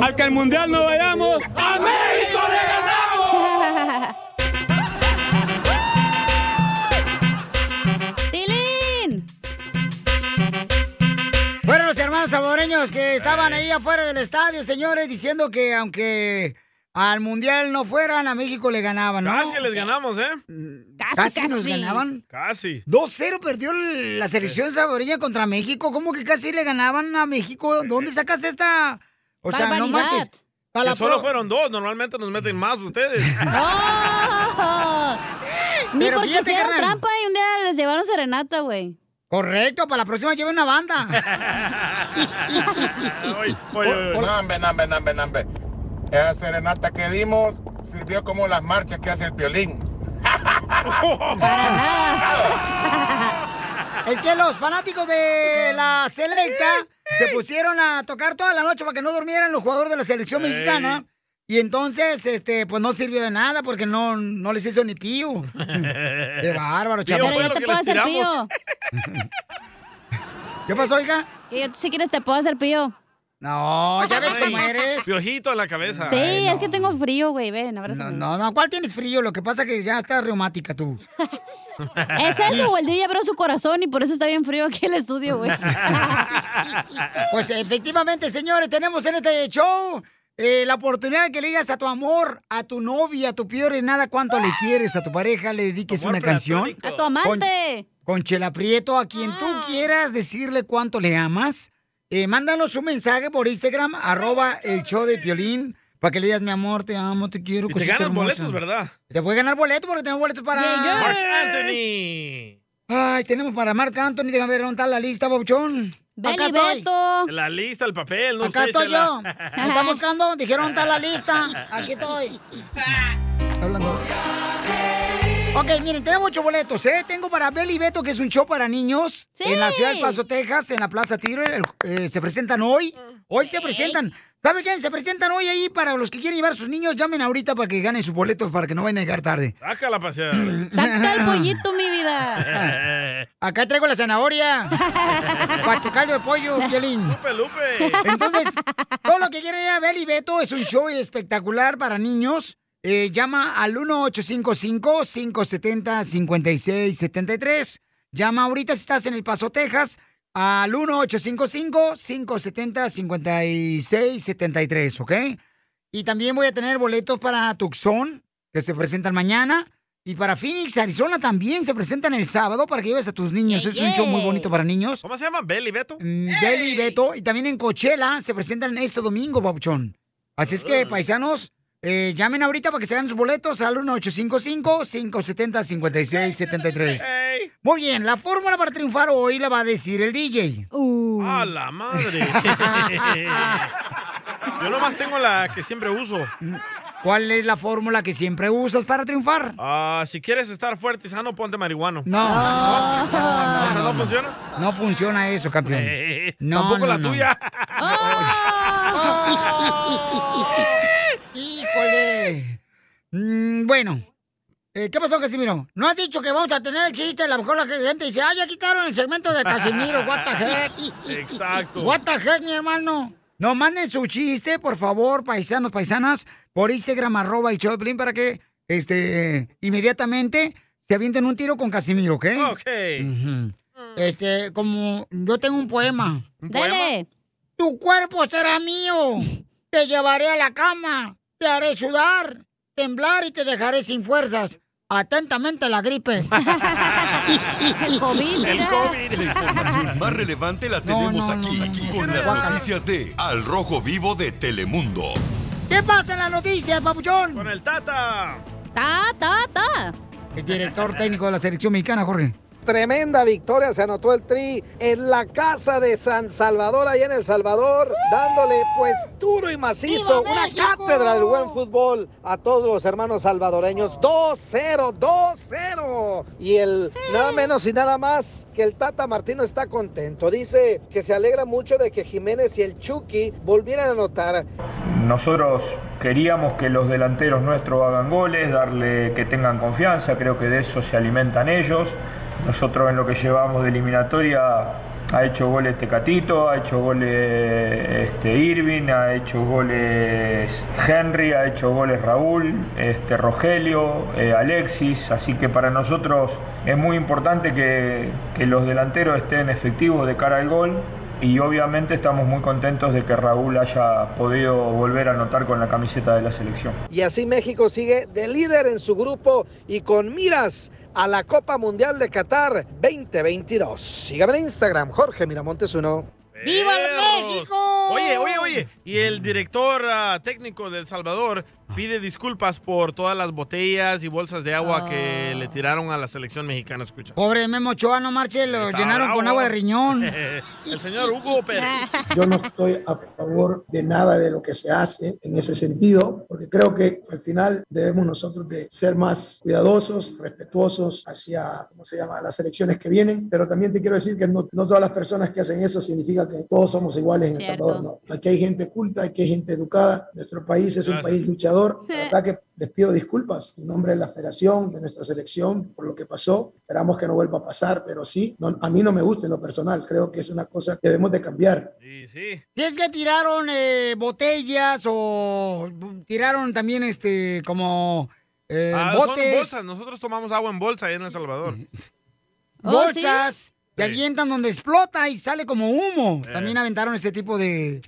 Al que el mundial no vayamos, ¡a México le ganamos! ¡Tilín! Bueno, los hermanos salvadoreños que estaban ahí afuera del estadio, señores, diciendo que aunque al mundial no fueran, a México le ganaban, ¿no? Casi les ganamos, ¿eh? Casi, nos ganaban. Casi. 2-0 perdió la selección salvadoreña contra México. ¿Cómo que casi le ganaban a México? ¿Dónde sacas esta? O sea, no Barbaridad. marches. Para Que la solo fueron dos, normalmente nos meten más ustedes. Ni Pero porque fíjate, hicieron carnal. trampa y un día les llevaron serenata, güey. Correcto, para la próxima lleve una banda. Oye, oye, oye. No, no, no, no, hombre. Esa serenata que dimos sirvió como las marchas que hace el violín. Es que los fanáticos de la selecta se pusieron a tocar toda la noche para que no durmieran los jugadores de la selección Ey. mexicana. Y entonces, este, pues no sirvió de nada porque no, no les hizo ni pío. Qué bárbaro, chaval. Pero yo te puedo hacer pío. ¿Qué pasó, hija? Que yo, si quieres, te puedo hacer pío. No, ya ves Ay, cómo eres. Piojito a la cabeza. Sí, Ay, es no. que tengo frío, güey. Ven, No, abrázame. no, no, ¿cuál tienes frío? Lo que pasa es que ya estás reumática tú. ¿Es eso o el DJ abrió su corazón y por eso está bien frío aquí el estudio, güey? Pues efectivamente, señores, tenemos en este show eh, la oportunidad de que le digas a tu amor, a tu novia, a tu peor y nada cuánto le quieres, a tu pareja, le dediques Amor una canción. A tu amante. Con Chela Prieto, a quien tú Ah. quieras decirle cuánto le amas. Eh, mándanos un mensaje por Instagram, arroba el show de Piolín, para que le digas, mi amor, te amo, te quiero. Y te ganan hermosa". boletos, ¿verdad? Te puede ganar boletos porque tenemos boletos para... Yeah, yeah. Mark Anthony. Ay, tenemos para Marc Anthony, déjame ver dónde está la lista, Babuchón. Acá estoy. Beto. La lista, el papel, no Acá sé, estoy Chela. yo. ¿Me están buscando? Dijeron, ¿dónde está la lista? Aquí estoy. Está hablando. Ok, miren, tenemos muchos boletos, ¿eh? Tengo para Beli y Beto, que es un show para niños Sí. en la ciudad de Paso, Texas, en la Plaza Tigre. Eh, se presentan hoy. Hoy se presentan. ¿Sabe qué? Se presentan hoy ahí para los que quieren llevar a sus niños. Llamen ahorita para que ganen sus boletos para que no vayan a llegar tarde. Sácala pasear. Saca el pollito, mi vida. Acá traigo la zanahoria. para tu caldo de pollo, Piolín. Lupe, Lupe. Entonces, todo lo que quieren ir a ver y Beto es un show espectacular para niños. Eh, llama al 1855-570-5673. Llama ahorita si estás en El Paso, Texas, al 1855-570-5673, ¿ok? Y también voy a tener boletos para Tucson, que se presentan mañana. Y para Phoenix, Arizona también se presentan el sábado para que lleves a tus niños. Es un show muy bonito para niños. ¿Cómo se llama? ¿Belly Beto? Mm, Deli y Beto. Y también en Coachella se presentan este domingo, Papuchón. Así es que, paisanos, eh, llamen ahorita para que se hagan sus boletos al 1855-570-5673. Ey. Muy bien, la fórmula para triunfar hoy la va a decir el DJ. Uh. ¡A la madre! Yo nomás tengo la que siempre uso. ¿Cuál es la fórmula que siempre usas para triunfar? Ah, si quieres estar fuerte y sano, ponte marihuano. No, no, no, ¿Esa no, no no. funciona? No funciona eso, campeón. Eh, No, Tampoco no, la no. tuya. ¡Híjole! Mm, bueno, eh, ¿qué pasó, Casimiro? ¿No has dicho que vamos a tener el chiste? A lo mejor la gente dice, ah, ya quitaron el segmento de Casimiro, what the heck. Exacto. What the heck, mi hermano. No, manden su chiste, por favor, paisanos, paisanas, por Instagram, arroba el Piolín, para que, este, inmediatamente se avienten un tiro con Casimiro, ¿ok? Ok. Ujú. Este, como yo tengo un poema. ¿Un poema? Dale. Tu cuerpo será mío. Te llevaré a la cama. Te haré sudar, temblar y te dejaré sin fuerzas. Atentamente la gripe. El COVID, El. COVID. La información más relevante la tenemos no, no, aquí, no, aquí, con las noticias de Al Rojo Vivo de Telemundo. ¿Qué pasa en las noticias, papuchón? Con el Tata. Ta, ta, ta. El director técnico de la selección mexicana, Jorge. Tremenda victoria se anotó el Tri en la casa de San Salvador, allá en El Salvador, dándole pues duro y macizo ¡Viva una cátedra del buen fútbol a todos los hermanos salvadoreños. 2-0, 2-0. Y el nada menos y nada más que el Tata Martino está contento. Dice que se alegra mucho de que Jiménez y el Chucky volvieran a anotar. Nosotros queríamos que los delanteros nuestros hagan goles, darle que tengan confianza, creo que de eso se alimentan ellos. Nosotros en lo que llevamos de eliminatoria ha hecho goles Tecatito, ha hecho goles este, Irving, ha hecho goles Henry, ha hecho goles Raúl, este, Rogelio, eh, Alexis, así que para nosotros es muy importante que, que los delanteros estén efectivos de cara al gol y obviamente estamos muy contentos de que Raúl haya podido volver a anotar con la camiseta de la selección. Y así México sigue de líder en su grupo y con miras a la Copa Mundial de Qatar 2022. Sígame en Instagram, Jorge Miramontes uno. ¡Viva el. México! Oye, oye, oye. Y el director ah, técnico de El Salvador pide disculpas por todas las botellas y bolsas de agua que le tiraron a la selección mexicana. Escucha. Pobre Memo Ochoa, no marche, lo Está llenaron con agua de riñón. el señor Hugo Pérez. Yo no estoy a favor de nada de lo que se hace en ese sentido, porque creo que al final debemos nosotros de ser más cuidadosos, respetuosos hacia, ¿cómo se llama?, las elecciones que vienen, pero también te quiero decir que no, no todas las personas que hacen eso significa que todos somos iguales en El Cierto. Salvador, no. Aquí hay gente culta, aquí hay gente educada, nuestro país es un Gracias. país luchador, la verdad que les pido disculpas en nombre de la federación, de nuestra selección, por lo que pasó, esperamos que no vuelva a pasar, pero sí, no- a mí no me gusta en lo personal, creo que es una cosa que debemos de cambiar. Sí, sí. Si es que tiraron eh, botellas o tiraron también este como eh, Ah, son botes, bolsas. Nosotros tomamos agua en bolsa ahí en El Salvador. Oh, bolsas, que Sí. avientan donde explota y sale como humo. Eh. También aventaron ese tipo de,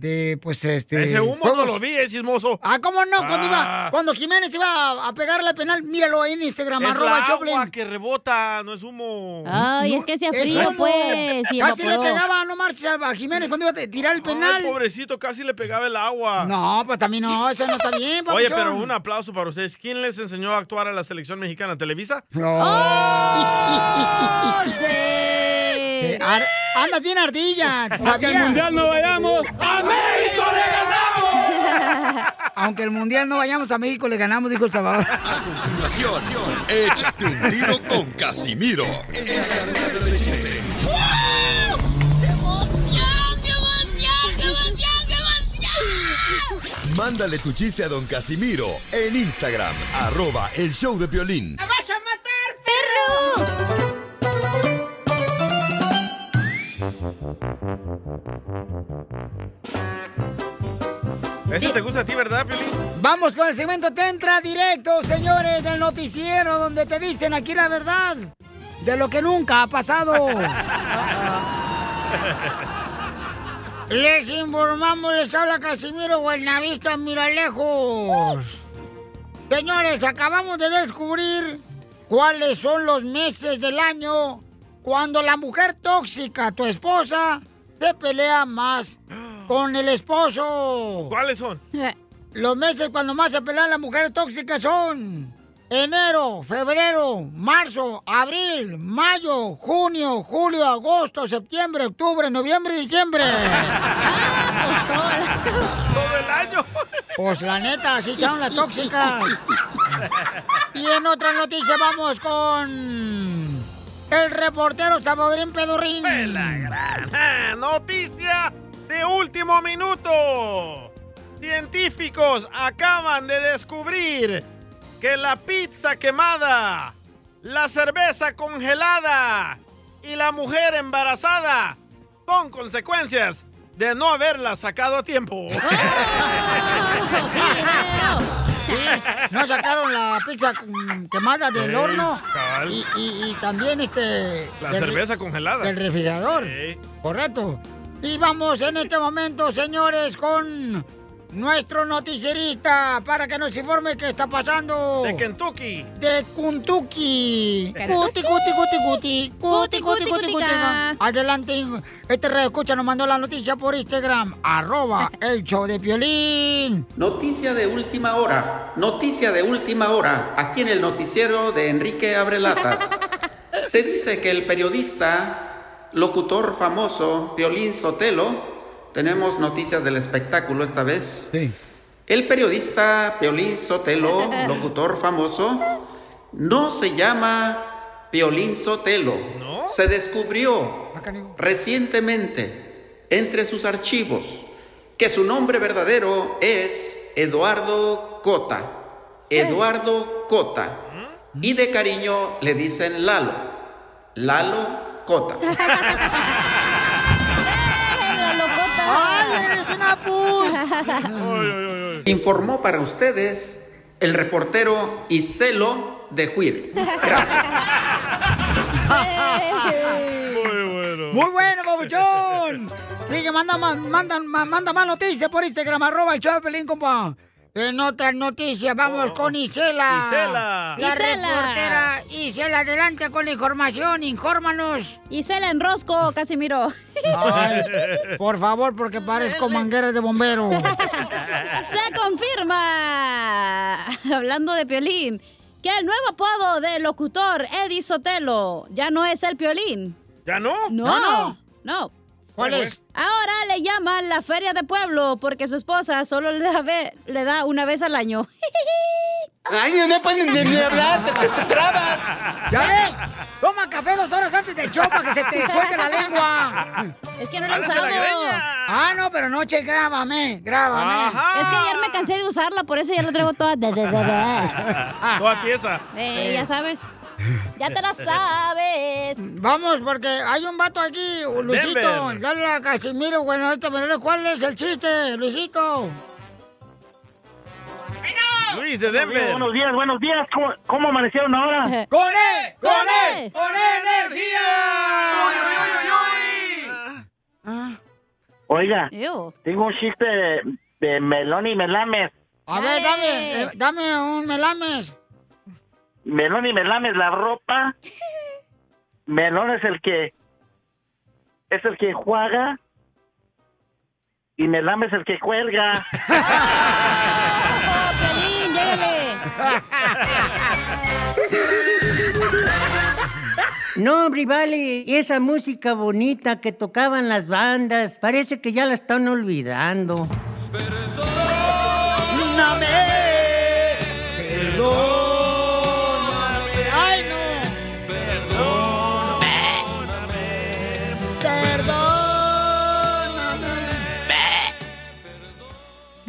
de pues este. Ese humo juegos. no lo vi, es chismoso. Ah, ¿cómo no? Cuando, Ah. iba, cuando Jiménez iba a, a pegarle al penal, míralo ahí en Instagram, Es arroba la Choplin. agua que rebota, no es humo. Ay, No, es que hacía frío, humo. pues. Y Casi le pegaba, no marches a Jiménez cuando iba a tirar el penal. Ay, pobrecito, casi le pegaba el agua. No, pues también no, eso no está bien, Oye, papuchón. pero un aplauso para ustedes. ¿Quién les enseñó a actuar a la selección mexicana? ¿Televisa? Eh, ar- andas bien ardilla, Aunque ¿sabías? al mundial no vayamos, ¡a México le ganamos! Aunque el mundial no vayamos a México, le ganamos, dijo El Salvador. A continuación, échate un tiro con Casimiro. En la cadena de chiste. Mándale tu chiste a don Casimiro en Instagram, arroba el show de violín. ¿Ese te gusta a ti, verdad, Piolín? Vamos con el segmento Te entra directo, señores, del noticiero, donde te dicen aquí la verdad de lo que nunca ha pasado. les informamos, les habla Casimiro Buenavista, mira lejos. Señores, acabamos de descubrir cuáles son los meses del año cuando la mujer tóxica, tu esposa, se pelea más con el esposo. ¿Cuáles son? Los meses cuando más se pelean las mujeres tóxicas son enero, febrero, marzo, abril, mayo, junio, julio, agosto, septiembre, octubre, noviembre y diciembre. Todo el año. Pues la neta, así son las tóxicas. Y en otra noticia vamos con el reportero Salvadorín Pedurrín. Ah, Noticia de último minuto. Científicos acaban de descubrir que la pizza quemada, la cerveza congelada y la mujer embarazada son consecuencias de no haberla sacado a tiempo. Sí, no sacaron la pizza quemada del horno y, y- y también este La cerveza congelada. del refrigerador. Correcto. Y vamos en este momento, señores, con nuestro noticierista para que nos informe qué está pasando. De Kentucky. De Kentucky. Cuti, cuti, cuti, cuti. Cuti, cuti, cuti, cuti. Adelante. Este radio escucha nos mandó la noticia por Instagram. Arroba el show de Piolín. Noticia de última hora, noticia de última hora, aquí en el noticiero de Enrique Abrelatas. Se dice que el periodista, locutor famoso, Piolín Sotelo, tenemos noticias del espectáculo esta vez. El periodista Piolín Sotelo, locutor famoso, no se llama Piolín Sotelo. Se descubrió recientemente entre sus archivos que su nombre verdadero es Eduardo Cota. Eduardo Cota. Y de cariño le dicen Lalo. Lalo Cota. ¡Ay, eres una pus! Informó para ustedes el reportero Iselo de Juir. Gracias. Muy bueno, babuchón. Sigue, manda más, manda, ma- manda más noticias por Instagram, arroba el show de Pelín, compa. En otras noticias, vamos con Isela. Isela. La Isela. reportera Isela, adelante con la información, infórmanos. Isela en Rosco, Casimiro. Ay, por favor, porque parezco manguera de bombero. Se confirma, hablando de Piolín, que el nuevo apodo del locutor Eddie Sotelo ya no es el Piolín. ¿Ya no? No, ¿Ya no, no. ¿Cuál es? Ahora le llaman la feria de pueblo porque su esposa solo le da, ve- le da una vez al año. Ay, no puedes ni, ni hablar, te, te- te trabas. ¿Ya ves? Toma café dos horas antes del show para que se te suelte la lengua. Es que no lo he la usado. greña. Ah, no, pero noche, grábame, grábame. Es que ayer me cansé de usarla, por eso ya la traigo toda. da, da, da, da. Toda tiesa. Eh, ya sabes. Ya te la sabes. Vamos, porque hay un vato aquí, Luisito. Dale a Casimiro, bueno, este menor, ¿cuál es el chiste, Luisito? Luis de Buenos días, Denver. buenos días, buenos días. ¿Cómo, cómo amanecieron ahora? ¡Con E! ¡Con E! ¡Con energía! Oiga, Ew. tengo un chiste de, de melón y melames. A ver, dame, eh, dame un melames. Melón y melames la ropa. Melón es el que es el que juega y melame es el que cuelga. No, hombre, vale, esa música bonita que tocaban las bandas, parece que ya la están olvidando. ¡Perdóname! ¡Perdóname!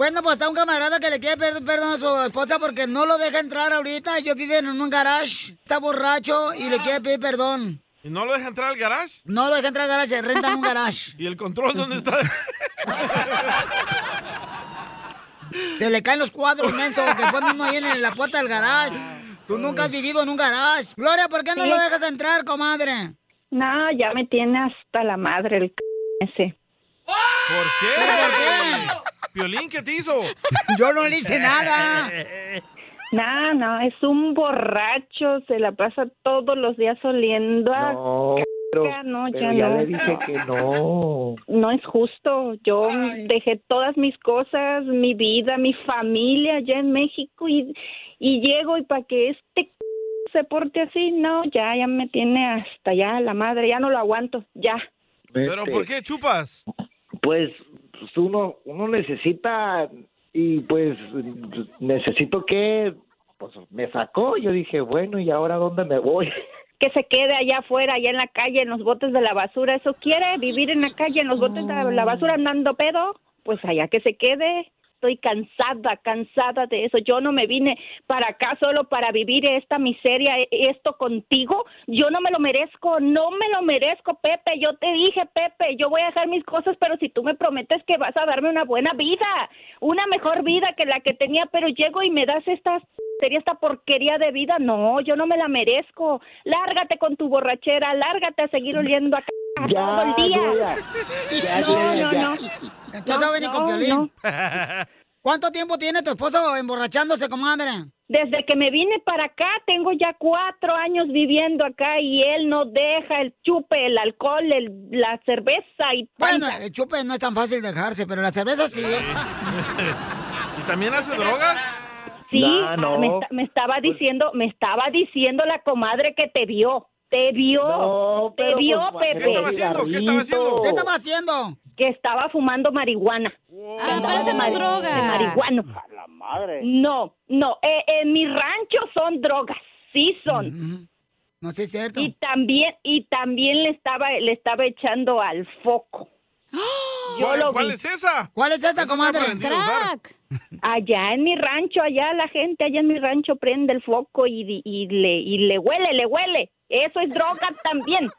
Bueno, pues está un camarada que le quiere pedir perdón a su esposa porque no lo deja entrar ahorita. Ellos viven en un garage, está borracho y le quiere pedir perdón. ¿Y no lo deja entrar al garage? No lo deja entrar al garage, rentan un garage. ¿Y el control dónde está? Se le caen los cuadros, menso, que ponen uno ahí en la puerta del garage. Tú nunca has vivido en un garage. Gloria, ¿por qué no Sí. lo dejas entrar, comadre? No, ya me tiene hasta la madre el c ese. ¿Por qué? ¿Pero por qué? ¿Piolín qué te hizo? Yo no le hice nada. No, no, es un borracho, se la pasa todos los días oliendo a... No, pero, caca, no, ya pero ya no. le dije que no. No es justo. Yo dejé todas mis cosas, mi vida, mi familia allá en México y, y llego y para que este c- se porte así, no, ya, ya me tiene hasta ya la madre, ya no lo aguanto, ya. ¿Pero por qué chupas? Pues uno, uno necesita y pues necesito que, pues me sacó. Yo dije, bueno, ¿y ahora dónde me voy? que se quede allá afuera, allá en la calle, en los botes de la basura. ¿Eso quiere? ¿Vivir en la calle, en los botes de la basura andando pedo? Pues allá que se quede. Estoy cansada, cansada de eso. Yo no me vine para acá solo para vivir esta miseria, e- esto contigo. Yo no me lo merezco, no me lo merezco, Pepe. Yo te dije, Pepe, yo voy a dejar mis cosas, pero si tú me prometes que vas a darme una buena vida, una mejor vida que la que tenía, pero llego y me das esta sería esta porquería de vida. No, yo no me la merezco. Lárgate con tu borrachera, lárgate a seguir oliendo a Ya, todo el día. Gloria. Ya, no, no, ya. no. Ya sabes, ni con no, violín. ¿Cuánto tiempo tiene tu esposo emborrachándose, comadre? Desde que me vine para acá, tengo ya cuatro años viviendo acá y él no deja el chupe, el alcohol, el, la cerveza y Bueno, el chupe no es tan fácil dejarse, pero la cerveza sí. ¿Y también hace drogas? Sí, No, no. Me, me estaba diciendo, me estaba diciendo la comadre que te vio. Te vio, No, te vio, pues, Pepe. ¿qué estaba haciendo? ¿Qué estaba haciendo? ¿Qué estaba haciendo? Que estaba fumando marihuana. Ah, pero esa no es droga. De marihuano. La madre. No, no, eh, en mi rancho son drogas, sí son. No sé, es cierto. Y también, y también le estaba, le estaba echando al foco. Yo ¿Cuál, lo cuál vi. es esa? ¿Cuál es esa, comadre? usar. Allá en mi rancho, allá la gente, allá en mi rancho prende el foco y, y le, y le huele, le huele. Eso es droga también.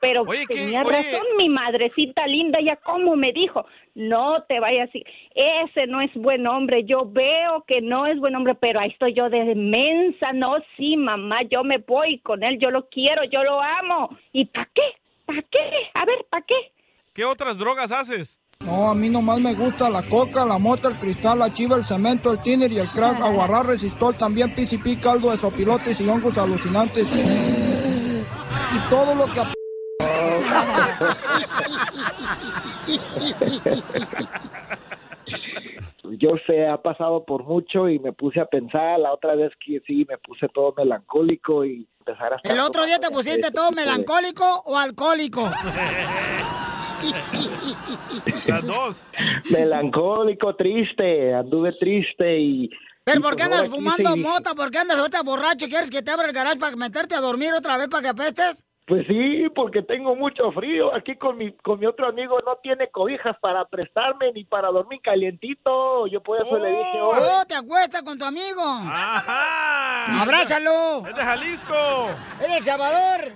Pero tenía Oye. razón mi madrecita linda, ya como me dijo, no te vayas así, ese no es buen hombre, yo veo que no es buen hombre, pero ahí estoy yo de mensa, no, sí, mamá, yo me voy con él, yo lo quiero, yo lo amo. ¿Y para qué? ¿Para qué? A ver, ¿para qué? ¿Qué otras drogas haces? No, a mí nomás me gusta la coca, la mota, el cristal, la chiva, el cemento, el tiner y el crack, aguarrar, resistol, también PCP, caldo de sopilotes y hongos alucinantes. Y todo lo que... ap- Yo sé, ha pasado por mucho y me puse a pensar la otra vez que sí, me puse todo melancólico y empezar a... estar ¿El otro día te pusiste este todo de- melancólico o alcohólico? Las dos. Melancólico, triste, anduve triste y... ¿Pero por qué pues andas fumando mota? ¿Por qué andas ahorita borracho? ¿Quieres que te abra el garage para meterte a dormir otra vez para que apestes? Pues sí, porque tengo mucho frío. Aquí con mi, con mi otro amigo no tiene cobijas para prestarme ni para dormir calientito. Yo por eso le dije, ¡Oh, "Oye, te acuestas con tu amigo! ¡Ajá! ¡Abrázalo! ¡Es de Jalisco! ¡Es de El Salvador!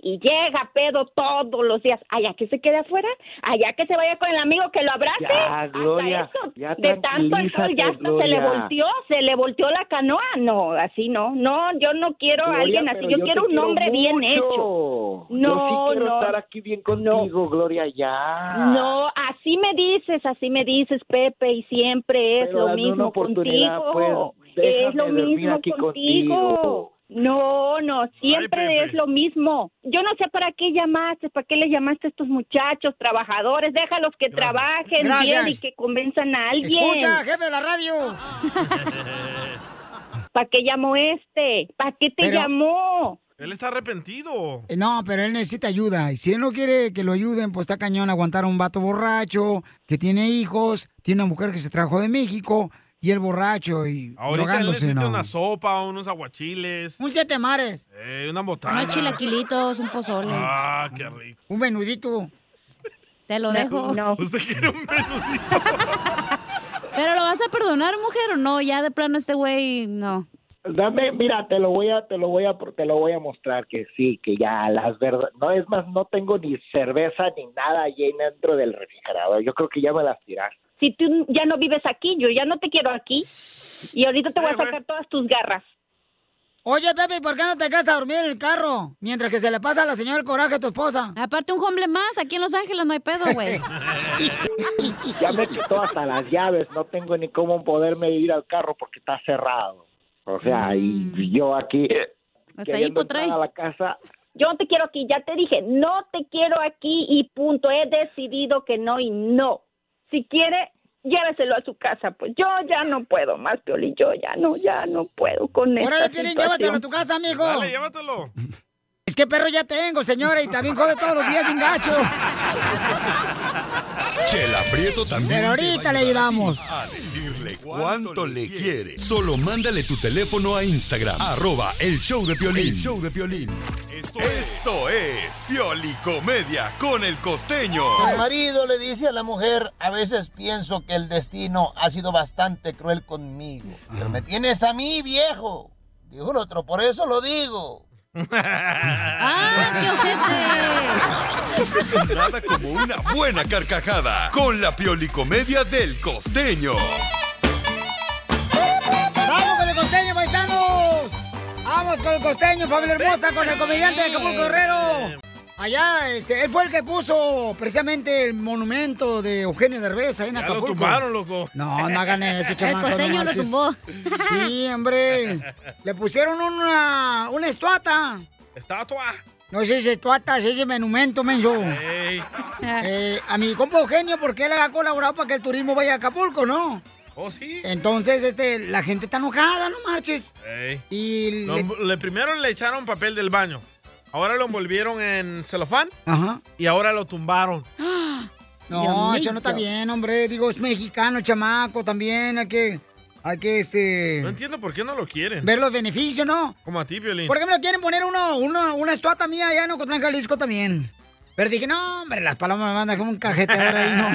Y llega pedo todos los días. Allá que se quede afuera, allá que se vaya con el amigo que lo abrace. Ya, Hasta Gloria, eso. ya de tanto alcohol ya hasta se le Gloria. volteó, se le volteó la canoa. No, así no. No, yo no quiero a Gloria, alguien así. Yo, quiero un hombre bien hecho. Yo sí No, quiero no. estar aquí bien contigo, Gloria, ya. No, así me dices, así me dices, Pepe, y siempre es Pero lo mismo oportunidad, contigo. pues, es lo mismo contigo. No, no, siempre es lo mismo. Yo no sé para qué llamaste, para qué les llamaste a estos muchachos trabajadores. Déjalos que trabajen Gracias. bien y que convenzan a alguien. Escucha, jefe de la radio. ¿Para qué llamó este? ¿Para qué te Pero- llamó? Él está arrepentido. No, pero él necesita ayuda. Y si él no quiere que lo ayuden, pues está cañón aguantar a un vato borracho, que tiene hijos, tiene una mujer que se trajo de México, y el borracho y Ahorita él necesita no. una sopa, unos aguachiles, Un siete mares, eh, una botana. Unos chilaquilitos, un pozole. Ah, qué rico. un menudito. Te lo dejo. No. ¿Usted quiere un menudito? ¿Pero lo vas a perdonar, mujer, o no? Ya de plano este güey, no. Dame, mira, te lo voy a, te lo voy a, te lo voy a mostrar que sí, que ya las verdad, no es más, no tengo ni cerveza ni nada allí dentro del refrigerador. Yo creo que ya me las tiraste. Si tú ya no vives aquí, yo ya no te quiero aquí. Y ahorita te voy a sacar todas tus garras. Oye, Pepe, ¿por qué no te quedas a dormir en el carro? Mientras que se le pasa a la señora el coraje a tu esposa. Aparte, un hombre más. Aquí en Los Ángeles no hay pedo, güey. Ya me quitó hasta las llaves, no tengo ni cómo poderme ir al carro porque está cerrado. O sea, y yo aquí Hasta ahí pues, trae. a la casa, Yo no te quiero aquí, ya te dije, no te quiero aquí y punto. He decidido que no y no. Si quiere, lléveselo a su casa. Pues yo ya no puedo más, Pioli. Yo ya no, ya no puedo con esta Órale, Piolín, llévatelo a tu casa, mijo. Dale, llévatelo. Es que perro ya tengo, señora, y también jode todos los días, bien gacho. Chela Prieto también. Pero ahorita le ayudamos. A decirle cuánto le quiere. Solo mándale tu teléfono a Instagram. Arroba el show de Piolín. El show de Piolín. Esto, Esto es Piolicomedia con el costeño. El marido le dice a la mujer, a veces pienso que el destino ha sido bastante cruel conmigo. Pero me tienes a mí, viejo. Dijo el otro, por eso lo digo. ¡Ah, qué ojete! Nada como una buena carcajada con la Piolicomedia del costeño. ¡Vamos con el costeño, paisanos! ¡Vamos con el costeño, familia hermosa, con el comediante de Acapulco Guerrero! Allá, este, él fue el que puso precisamente el monumento de Eugenio Derbez ahí en Ya lo Acapulco. tumbaron, loco. No, no hagan eso, El chamaco. costeño no lo tumbó. Sí, hombre. Le pusieron una, una estuata. Estatua. No sé si estuata, se dice monumento, menso. Eh, a mi compa Eugenio, porque él ha colaborado para que el turismo vaya a Acapulco, ¿no? ¿Oh, sí? Entonces, este, la gente está enojada, no marches. Y Lo le primero le echaron papel del baño. Ahora lo envolvieron en celofán. Ajá. Y ahora lo tumbaron. No, Dios eso no está bien, hombre. Digo, es mexicano, chamaco, también hay que, hay que, este, No entiendo por qué no lo quieren. ver los beneficios, ¿no? Como a ti, Piolín. ¿Por qué me lo quieren poner uno, uno, una estuata mía allá en Ocotlán, Jalisco también? Pero dije, no, hombre, las palomas me mandan como un cajeteador ahí, ¿no?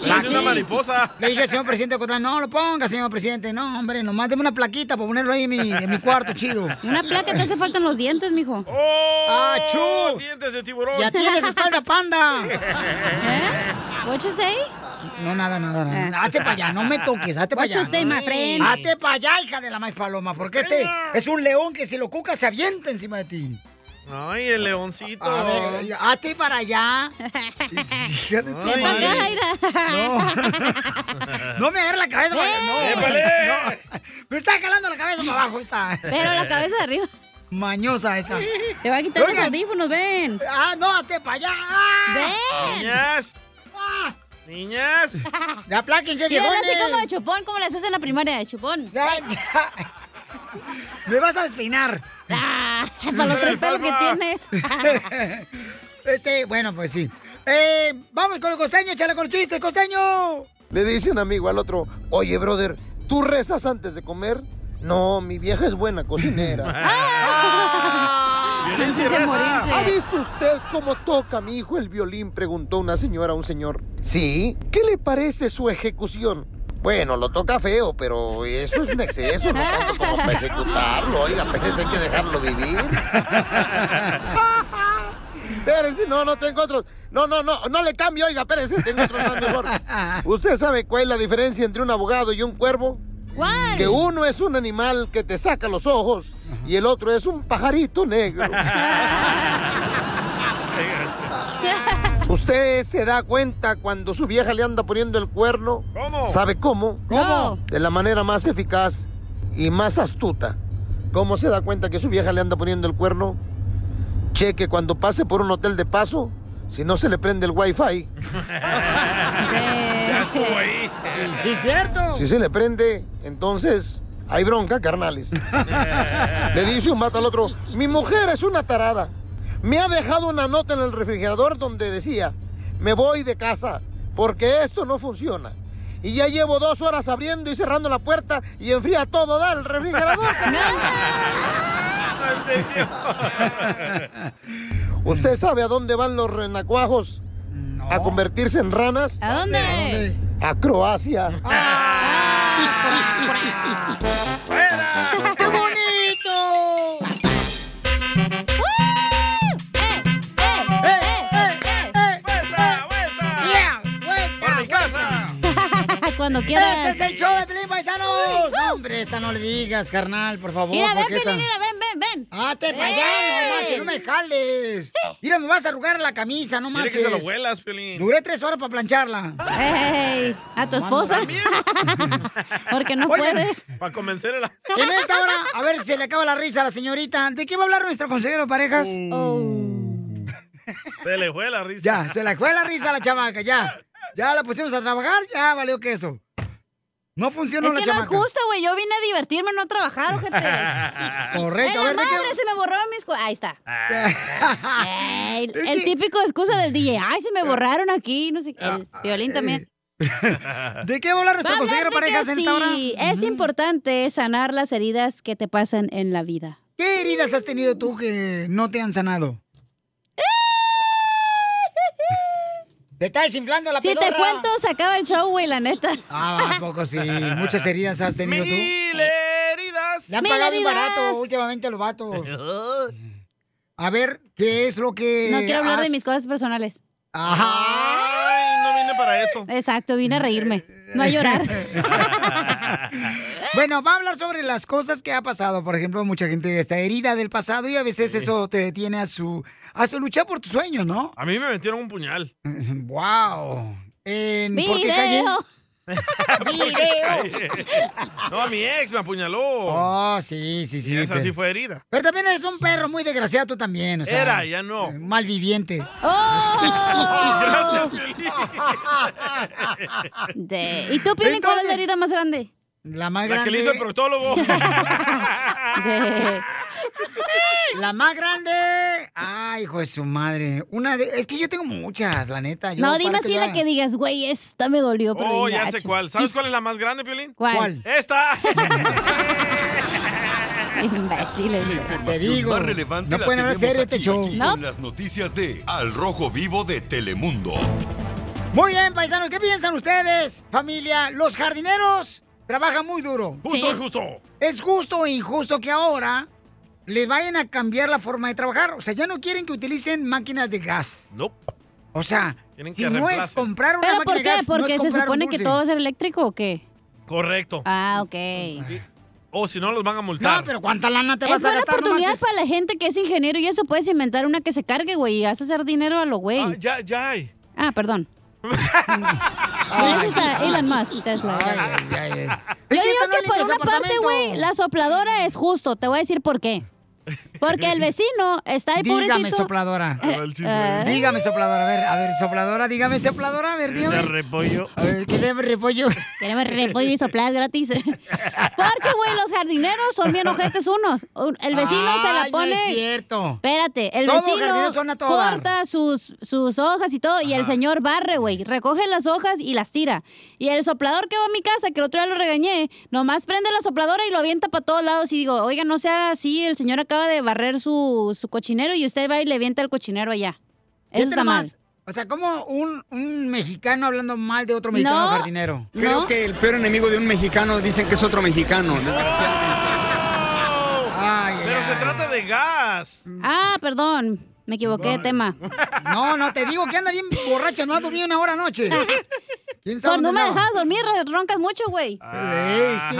Parece una mariposa. Le dije al señor presidente de no lo ponga, señor presidente. No, hombre, nomás deme una plaquita para ponerlo ahí en mi, en mi cuarto, chido. Una placa te hace falta en los dientes, mijo. ¡Ah, chu! Dientes de tiburón. ¡Ya tienes espalda panda! ¿Eh? ¿What you say? No, nada, nada, nada. Hazte para allá, no me toques, hazte para What allá. you say, my friend? Hazte para allá, hija de la maíz paloma, porque este es un león que si lo cuca se avienta encima de ti. Ay, el leoncito. A ver, hazte para allá. Acá, No. No me agarre la cabeza para no, ¡Épale! no. Me está jalando la cabeza para abajo esta. Pero la cabeza de arriba. Mañosa esta. Te va a quitar los audífonos, ven. Ah, no, hazte para allá. Ven. Niñas. Niñas. Ya apláquense, Mira, viejones. así como de chupón, como le haces en la primaria de chupón. Me vas a despeinar. Ah, para los tres pelos que tienes. Este, bueno, pues sí. Eh, vamos con el costeño, échale con el chiste, costeño. Le dice un amigo al otro, oye, brother, ¿tú rezas antes de comer? No, mi vieja es buena cocinera. Y reza. ¿Ha visto usted cómo toca mi hijo el violín? Preguntó una señora a un señor. Sí, ¿qué le parece su ejecución? Bueno, lo toca feo, pero eso es un exceso, no tanto como para ejecutarlo. Oiga, pero hay que dejarlo vivir. Espérese, no, no tengo otros. No, no, no, no le cambio, oiga, espérese, tengo otros más mejor. ¿Usted sabe cuál es la diferencia entre un abogado y un cuervo? ¿Cuál? Que uno es un animal que te saca los ojos y el otro es un pajarito negro. ¿Usted se da cuenta cuando su vieja le anda poniendo el cuerno? ¿Cómo? ¿Sabe cómo? ¿Cómo? De la manera más eficaz y más astuta. ¿Cómo se da cuenta que su vieja le anda poniendo el cuerno? Cheque cuando pase por un hotel de paso, si no se le prende el wifi. Sí, cierto. Si se le prende, entonces hay bronca, carnales. Le dice un vato al otro, mi mujer es una tarada. Me ha dejado una nota en el refrigerador donde decía, me voy de casa porque esto no funciona. Y ya llevo dos horas abriendo y cerrando la puerta y enfría todo, da el refrigerador. ¿Usted sabe a dónde van los renacuajos? ¿A convertirse en ranas? ¿A dónde? A Croacia. ¡Qué Cuando quieras. Este es el show de Pelín Paisanos. No, hombre, esta no le digas, carnal, por favor. Mira, ven, Piolín, mira, ven, ven, ven. Hazte para allá, nomás, que no me jales. Mira, me vas a arrugar la camisa, no Mira manches. que se lo huelas, Piolín. Duré tres horas para plancharla. Ey, a tu esposa. Porque no Oigan. puedes. Para convencer a la... En esta hora, a ver si se le acaba la risa a la señorita. ¿De qué va a hablar nuestro consejero de parejas? Se le fue la risa. Ya, se le fue la risa a la chamaca, ya. Ya la pusimos a trabajar, ya valió queso. No funcionó Es la que no es chamaca. justo, güey. Yo vine a divertirme, no a trabajar, ojete. Correcto, a ¡Ay, ver, la ¿de qué- madre! Se me borraron mis... cu- Ahí está. Ey, Es el que- típico excusa del DJ. Ay, se me borraron aquí, no sé qué. El violín también. ¿De qué hablar nuestro a consejero de hablar de parejas que en esta hora? sí, Es importante sanar las heridas que te pasan en la vida. ¿Qué heridas has tenido tú que no te han sanado? Te está desinflando la Si te pedorra. cuento, se acaba el show, güey, la neta. Ah, ¿a poco sí? Muchas heridas has tenido tú. ¡Mil heridas! Le han Mil pagado bien heridas. barato últimamente a los vatos. A ver, ¿qué es lo que No quiero hablar de mis cosas personales. Ajá. Ay, no vine para eso. Exacto, vine a reírme, no a llorar. Bueno, va a hablar sobre las cosas que ha pasado. Por ejemplo, mucha gente está herida del pasado y a veces eso te detiene a su, a su lucha por tus sueños, ¿no? A mí me metieron un puñal. ¡Wow! En, ¿Por qué calle? No, mi ex me apuñaló. Oh, sí, sí, sí. Y esa pero- sí fue herida. Pero también eres un perro muy desgraciado tú también. O sea, Era, ya no. eh, Malviviente. Gracias, De- ¿Y tú, Piolín, cuál es la herida más grande? La más La grande. que le hizo el proctólogo. De- La más grande. Ay, hijo de su madre. Una de... Es que yo tengo muchas, la neta. Yo No, dime así ya- la que digas, güey, esta me dolió, pero Oh, ya sé gacho. cuál. ¿Sabes cuál es la más grande, Piolín? ¿Cuál? ¿Cuál? Esta. Imbéciles. La información más relevante no la pueden serio este aquí, show. aquí No. las noticias de Al Rojo Vivo de Telemundo. Muy bien, paisanos, ¿qué piensan ustedes? Familia, los jardineros trabajan muy duro. Justo y justo. Es justo o injusto que ahora les vayan a cambiar la forma de trabajar. O sea, ya no quieren que utilicen máquinas de gas. No. O sea, Quieren si que no es comprar una ¿Pero máquina por de qué? gas, no ¿Porque es se supone que todo va a ser eléctrico o qué? Correcto. Ah, ok. O si no, los van a multar. No, pero ¿cuánta lana te Es vas a gastar? No oportunidad manches. para la gente que es ingeniero y eso puedes inventar una que se cargue, güey, y vas a hacer dinero a lo güey. Ah, ya, ya hay. Ah, perdón. Gracias a Elon Musk y Tesla. Ay, ay, ay. Yo que digo no que por una parte, güey, la sopladora es justo. Te voy a decir por qué. Porque el vecino está ahí Dígame, pobrecito. sopladora. eh. Dígame, sopladora. A ver, a ver, sopladora, dígame, sopladora. A ver, dígame. repollo. A ver, ¿qué de repollo? Queremos repollo y sopladas gratis. Porque, güey, los jardineros son bien ojetes unos. Un- El vecino se la Ay, no pone. es cierto. Espérate, el Todos vecino corta sus, sus hojas y todo, y el señor barre, güey. Recoge las hojas y las tira. Y el soplador que va a mi casa, que el otro día lo regañé, nomás prende la sopladora y lo avienta para todos lados. Y digo, oiga, no sea así, el señor acaba de barrer su, su cochinero y usted va y le avienta el cochinero allá. Eso está mal. nomás, O sea, como un, un mexicano hablando mal de otro mexicano No. jardinero. Creo que el peor enemigo de un mexicano dicen que es otro mexicano, desgraciadamente. Pero se trata de gas. Ah, perdón. Me equivoqué de tema. No, no, te digo que anda bien borracha, no ha dormido una hora anoche. ¿Quién sabe no me dejas dormir, roncas mucho, güey. Ey, sí.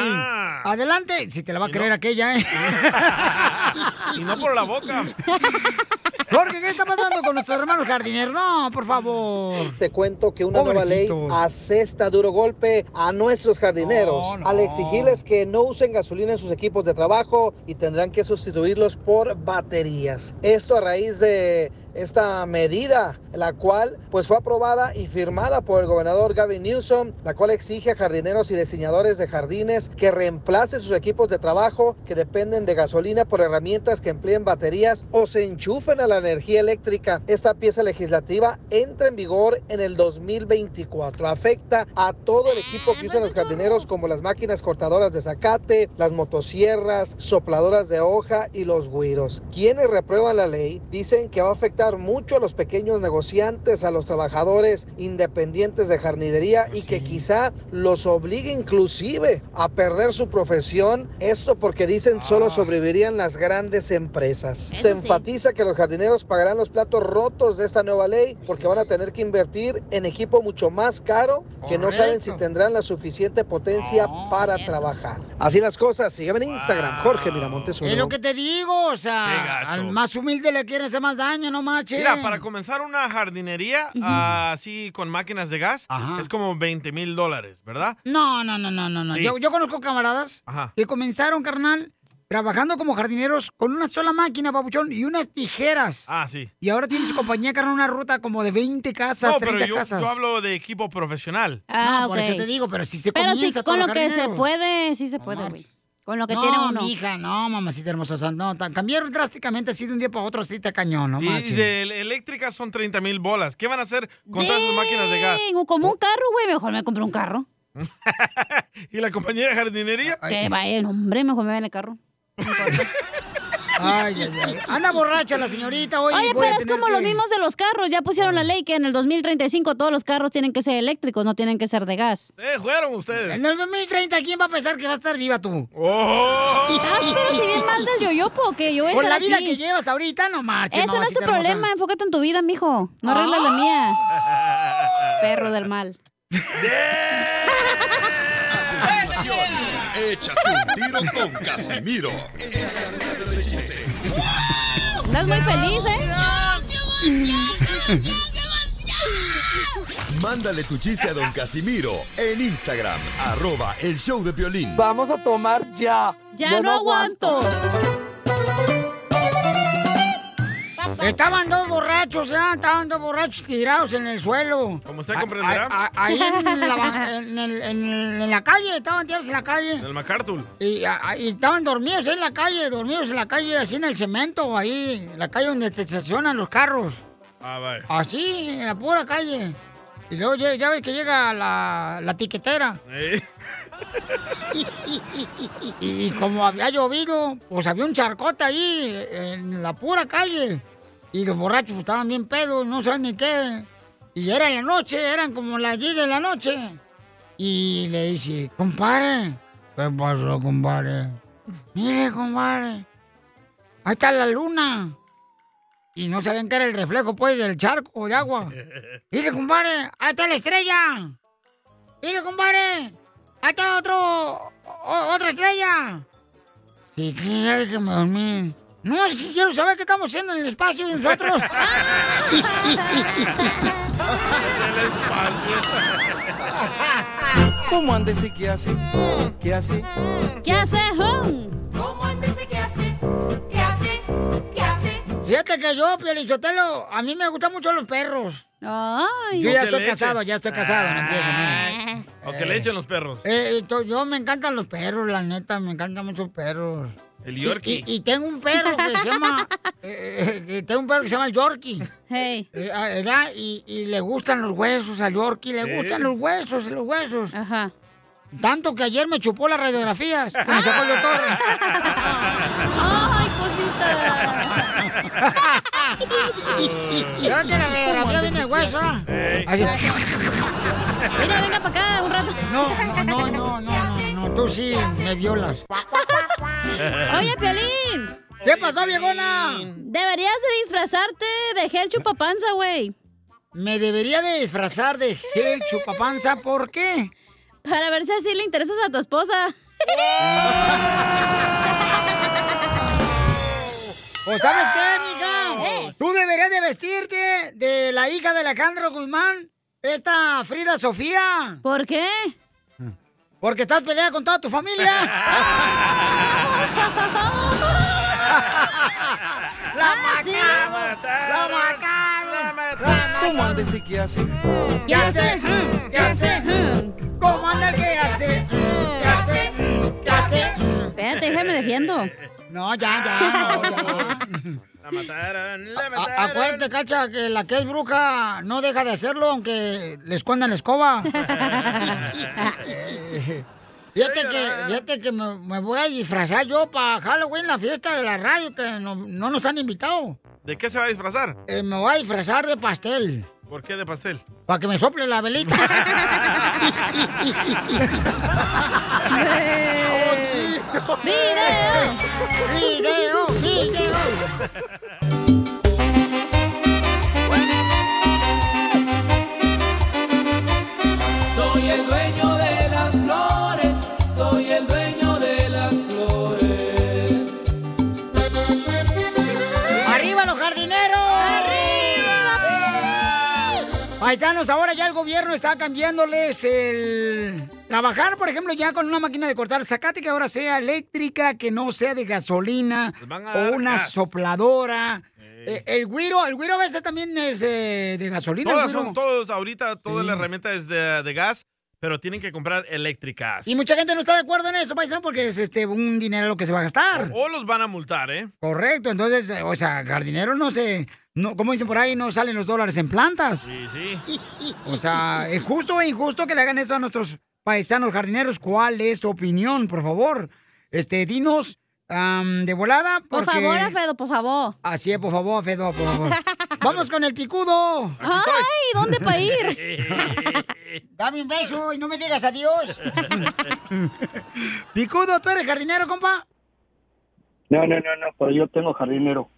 Adelante, si te la va a creer aquella, ¿eh? Y no por la boca. Jorge, ¿qué está pasando con nuestros hermanos jardineros? No, por favor. Te cuento que una nueva ley asesta duro golpe a nuestros jardineros al exigirles que no usen gasolina en sus equipos de trabajo y tendrán que sustituirlos por baterías. Esto a raíz de de esta medida, la cual pues fue aprobada y firmada por el gobernador Gavin Newsom, la cual exige a jardineros y diseñadores de jardines que reemplacen sus equipos de trabajo que dependen de gasolina por herramientas que empleen baterías o se enchufen a la energía eléctrica. Esta pieza legislativa entra en vigor en el 2024. Afecta a todo el equipo que usan los jardineros como las máquinas cortadoras de zacate, las motosierras, sopladoras de hoja y los güiros. Quienes reprueban la ley dicen que va a afectar mucho a los pequeños negociantes, a los trabajadores independientes de jardinería y que quizá los obligue inclusive a perder su profesión. Esto porque dicen solo sobrevivirían las grandes empresas. Se enfatiza que los jardineros pagarán los platos rotos de esta nueva ley porque van a tener que invertir en equipo mucho más caro que no saben si tendrán la suficiente potencia para trabajar. Así las cosas, sígueme en Instagram, Jorge Miramontes. Es lo que te digo, o sea, al más humilde le quieren hacer más daño, no manches. Mira, para comenzar una jardinería así con máquinas de gas es como 20 mil dólares, ¿verdad? No, no, no, no, no. no. Sí. Yo, yo conozco camaradas Ajá. que comenzaron, carnal, trabajando como jardineros con una sola máquina, papuchón, y unas tijeras. Ah, sí. Y ahora tiene su compañía, carnal, una ruta como de 20 casas, No, 30 pero yo, casas. yo hablo de equipo profesional. Ah, no, por ok. eso te digo, pero si se Pero sí, comienza con todos lo que se puede, sí se puede, güey. Con lo que no, tiene uno. mija, no, mamacita hermosa. o sea, no, cambiar drásticamente así de un día para otro, así te cañón, no y manches. de eléctricas son 30 mil bolas. ¿Qué van a hacer con todas sus máquinas de gas? Como un carro, güey. Mejor me compré un carro. ¿Y la compañía de jardinería? Que vaya, no, hombre, mejor me va en el carro. Ay, ay, ay. Anda borracha la señorita, oye. Oye, voy a pero es tener como que- los mismos de los carros. Ya pusieron la ley que en el 2035 todos los carros tienen que ser eléctricos, no tienen que ser de gas. Eh, fueron ustedes. En el 2030, ¿quién va a pensar que va a estar viva tú? Oh. Ah, pero si bien mal del yoyopo, que yo voy a estar la vida aquí. que llevas ahorita, no marches. Ese no es tu hermosa. problema, enfócate en tu vida, mijo. No arregles la mía. Perro del mal. Échate un tiro con Casimiro. Estás muy feliz, ¿eh? Mándale tu chiste a don Casimiro en Instagram, arroba el show de violín. Vamos a tomar ya. Ya no aguanto. Estaban dos borrachos, ya, estaban dos borrachos tirados en el suelo. Como usted comprenderá. a- a- Ahí en la, ba- en el- en el- en la calle, estaban tirados en la calle. El MacArthur. Y, a- y estaban dormidos en la calle, dormidos en la calle, así en el cemento, ahí, en la calle donde te estacionan los carros. Ah, vaya. Así, en la pura calle. Y luego ya, ya ves que llega la, la tiquetera. Eh. Y, y como había llovido, pues había un charcote ahí, en la pura calle. Y los borrachos estaban bien pedos, no saben ni qué. Y era la noche, eran como las 10 de la noche. Y le dice, compadre, ¿qué pasó, compadre? Mire, compadre, ahí está la luna. Y no sabían que era el reflejo, pues, del charco de agua. Mire, compadre, ahí está la estrella. Mire, compadre, ahí está otro, o- otra estrella. Sí, que ya déjeme dormir. No, es que quiero saber qué estamos haciendo en el espacio nosotros. ¿Cómo anda ese qué hace? ¿Qué hace? ¿Qué hace, hon? ¿Cómo anda ese qué hace? ¿Qué hace? ¿Qué hace? Fíjate que yo, Pielichotelo, a mí me gustan mucho los perros. Ay, Yo ya estoy casado, ya estoy casado, no empiezo, no. O que le echen los perros. Eh, yo me encantan los perros, la neta, me encantan mucho los perros. El Y, Yorkie. y- y tengo un perro que se llama. eh, eh, tengo un perro que se llama el Yorkie. Hey. Eh, ah. Y, y le gustan los huesos al Yorkie, le Sí. gustan los huesos, los huesos. Ajá. Tanto que ayer me chupó las radiografías que me sacó el doctor. ¡Ay, Creo que la radiografía viene el hueso, ¿ah? Así. Mira, venga para acá un rato. No, no, no, no, no, no, tú sí me violas. Oye, Piolín. ¿Qué pasó, viejona? Deberías de disfrazarte de gel chupapanza, güey. Me debería de disfrazar de gel chupapanza, ¿por qué? Para ver si así le interesas a tu esposa. ¿O sabes qué, mija? Tú deberías de vestirte de la hija de Alejandro Guzmán, esta Frida Sofía. ¿Por qué? Porque estás peleada con toda tu familia. ¡La mataron! ¡La mataron! ¿Cómo anda ese qué hace? ¿Qué hace? ¿Qué hace? ¿Cómo anda el que hace? ¿Qué hace? ¿Qué hace? Espérate, déjame defiendo. No, ya, ya, no, ya. La mataron, la A- mataron. acuérdate, Cacha, que la que es bruja no deja de hacerlo aunque le escondan la escoba. Fíjate que, fíjate que me, me voy a disfrazar yo para Halloween, la fiesta de la radio, que no, no nos han invitado. ¿De qué se va a disfrazar? Eh, me voy a disfrazar de pastel, ¿Por qué de pastel? para que me sople la velita. ¡Video! ¡Video! Ha. Paisanos, ahora ya el gobierno está cambiándoles el trabajar, por ejemplo, ya con una máquina de cortar zacate que ahora sea eléctrica, que no sea de gasolina dar o una gas. sopladora. Eh, el güiro, el güiro a veces también es eh, de gasolina. Todas son, todos, ahorita toda la herramienta es de, de gas, pero tienen que comprar eléctricas. Y mucha gente no está de acuerdo en eso, paisano, porque es este un dinero lo que se va a gastar. O los van a multar, ¿eh? Correcto, entonces, eh, o sea, jardinero no se, no, como dicen por ahí, no salen los dólares en plantas. Sí, sí. O sea, ¿es justo o injusto que le hagan eso a nuestros paisanos jardineros? ¿Cuál es tu opinión, por favor? Este, dinos am, de volada. Por favor, Alfredo, por favor. Así es, por favor, Fedo, por favor. Vamos con el picudo. Ay, ¿dónde pa' ir? Dame un beso y no me digas adiós. picudo, ¿tú eres jardinero, compa? No, no, no, no, pero yo tengo jardinero.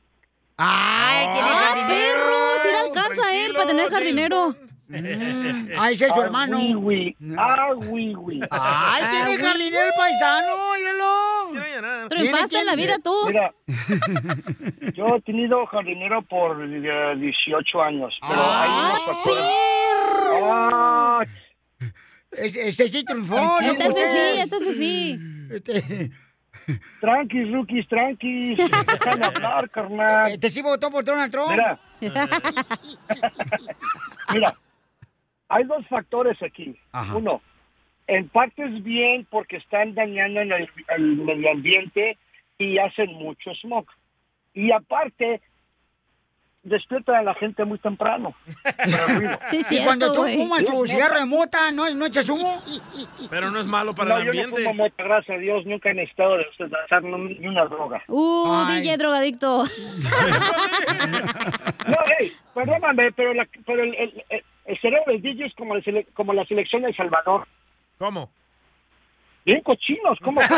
¡Ay, tiene ¡Ah, jardinero! perro! Si le alcanza a él para tener jardinero. Ay, ese es su hermano. Ah, oui, oui. Ah, oui, oui. Ay, tiene Ah, jardinero el paisano, míralo. Triunfaste en la vida tú. Mira, yo he tenido jardinero por eh, 18 años, pero hay unos factores. Ah, Ese, ese sí triunfó. ¿no? Este es fifí, este es fifí. Este, Tranquis, rookies, tranquis. Déjame hablar, carnal. Este sí votó por Donald Trump. Mira. Mira, hay dos factores aquí. Uno, en parte es bien porque están dañando en el, el medio ambiente y hacen mucho smog. Y aparte, despiertan a la gente muy temprano. y cuando tú fumas tu cigarro de mota, ¿no, no echas humo? Pero no es malo para no, el yo no ambiente. fumo mota, gracias a Dios, nunca he necesitado de usar ni una droga. Uh, DJ drogadicto. No, hey, perdóname, pero, la- pero el, el- el- el cerebro del DJ es como, como la selección de El Salvador. ¿Cómo? Bien cochinos, ¿cómo?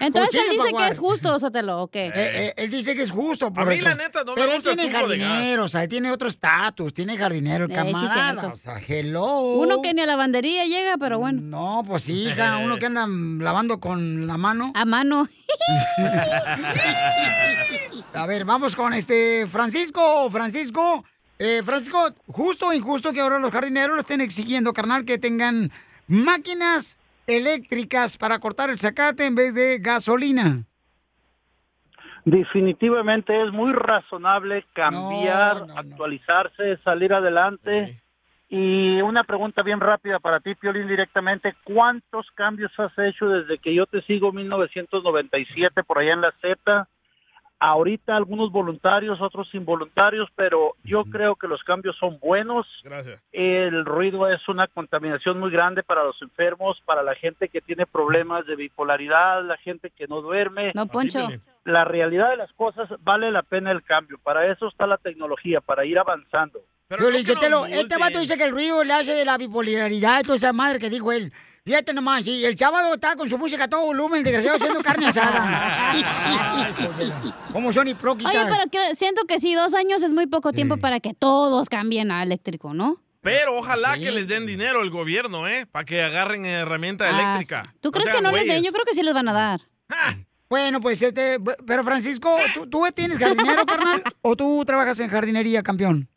Entonces él dice que es justo, Sotelo, ¿o qué? Eh, eh, él dice que es justo por A mí, eso. la neta, no me Pero él el tiene tubo de gas. jardinero, o sea, él tiene otro estatus, tiene jardinero, el Eh, sí, camarada. cierto. o sea, hello. Uno que ni a la lavandería llega, pero bueno. No, pues sí, hija, uno que anda lavando con la mano. A mano. A ver, vamos con este Francisco. Francisco, eh, Francisco, justo o injusto que ahora los jardineros lo estén exigiendo, carnal, que tengan máquinas eléctricas para cortar el zacate en vez de gasolina. Definitivamente es muy razonable cambiar, actualizarse, salir adelante. Y una pregunta bien rápida para ti, Piolín, directamente. ¿Cuántos cambios has hecho desde que yo te sigo 1997 por allá en la Z? Ahorita algunos voluntarios, otros involuntarios, pero yo creo que los cambios son buenos. Gracias. El ruido es una contaminación muy grande para los enfermos, para la gente que tiene problemas de bipolaridad, la gente que no duerme. No, Poncho. La realidad de las cosas vale la pena el cambio. Para eso está la tecnología, para ir avanzando. Pero Lichotelo, este vato dice que el ruido le hace de la bipolaridad, toda esa madre que dijo él. Fíjate nomás, sí, el sábado está con su música a todo volumen, desgraciado, haciendo carne asada. ¿Cómo son hipócritas? Oye, pero que- siento que sí, dos años es muy poco tiempo para que todos cambien a eléctrico, ¿no? Pero ojalá que les den dinero el gobierno, ¿eh? Para que agarren herramienta Ah, eléctrica. sí. ¿Tú crees que no les den? Yo creo que sí les van a dar. Bueno, pues este, pero Francisco, ¿tú, tú tienes jardinero, carnal? ¿O tú trabajas en jardinería, campeón?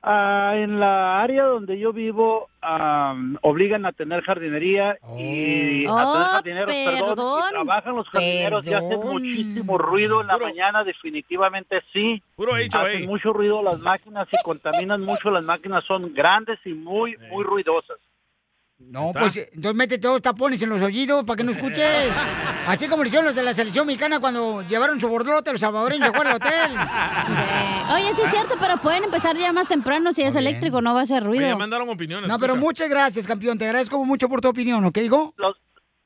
Ah, en la área donde yo vivo am, obligan a tener jardinería y a Oh, tener jardineros, perdón, perdón. y trabajan los jardineros y hacen Perdón. muchísimo ruido en la mañana, definitivamente sí. Puro HOA. Hacen mucho ruido las máquinas y contaminan mucho, las máquinas son grandes y muy, muy ruidosas. No, pues entonces métete dos tapones en los oídos para que no escuches. Así como lo hicieron los de la selección mexicana cuando llevaron su borlote a los salvadoreños se fueron al hotel. Eh, Oye, sí es cierto, pero pueden empezar ya más temprano si es eléctrico, no va a hacer ruido. Oye, mandaron opiniones. No, pero muchas gracias, campeón. Te agradezco mucho por tu opinión, ¿ok, hijo? Los,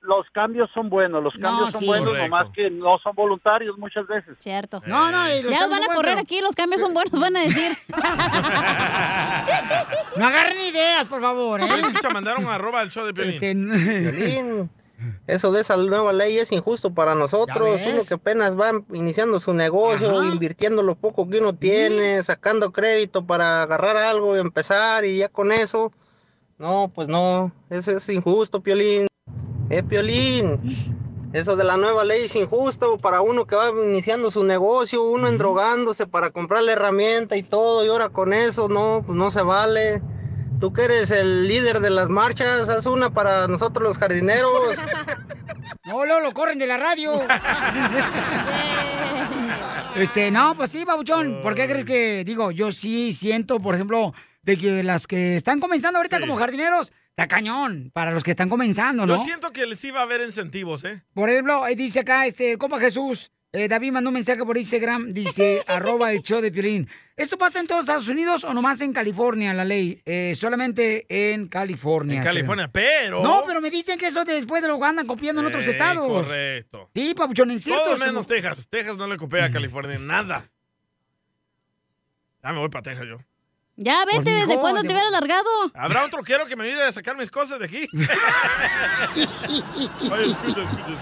los cambios son buenos, los No, cambios son sí. buenos, Correcto. nomás que no son voluntarios muchas veces. Cierto. No, no, Ya los van a correr aquí, los cambios son buenos, van a decir. No agarren ideas, por favor, ¿eh? Escucha, mandaron arroba el show de Piolín. Este, Piolín, eso de esa nueva ley es injusto para nosotros. Uno que apenas va iniciando su negocio, Ajá. invirtiendo lo poco que uno tiene, sacando crédito para agarrar algo y empezar y ya con eso. No, pues no, eso es injusto, Piolín. Eh, Piolín. Eso de la nueva ley es injusto para uno que va iniciando su negocio, uno endrogándose para comprar la herramienta y todo, y ahora con eso, no, pues no se vale. Tú que eres el líder de las marchas, haz una para nosotros los jardineros. No, luego lo corren de la radio. Este, no, pues sí, Babuchón. ¿Por qué crees que, digo, yo sí siento, por ejemplo, de que las que están comenzando ahorita como jardineros, está cañón, para los que están comenzando, ¿no? Yo siento que les iba a haber incentivos, ¿eh? Por ejemplo, dice acá, este, compa Jesús, eh, David mandó un mensaje por Instagram, dice, arroba el show de Piolín. ¿Esto pasa en todos Estados Unidos o nomás en California, la ley? Eh, solamente en California. En creo. California, pero... No, pero me dicen que eso después de lo andan copiando en otros Eh, estados. Correcto. Sí, papuchón, en ciertos... Todo menos Texas. Texas no le copia a California nada. Ya me voy para Texas yo. Ya, vete, Pues, ¿desde cuándo te hubieras largado? ¿Habrá otro quiero que me ayude a sacar mis cosas de aquí? Oye, escucha, escucha.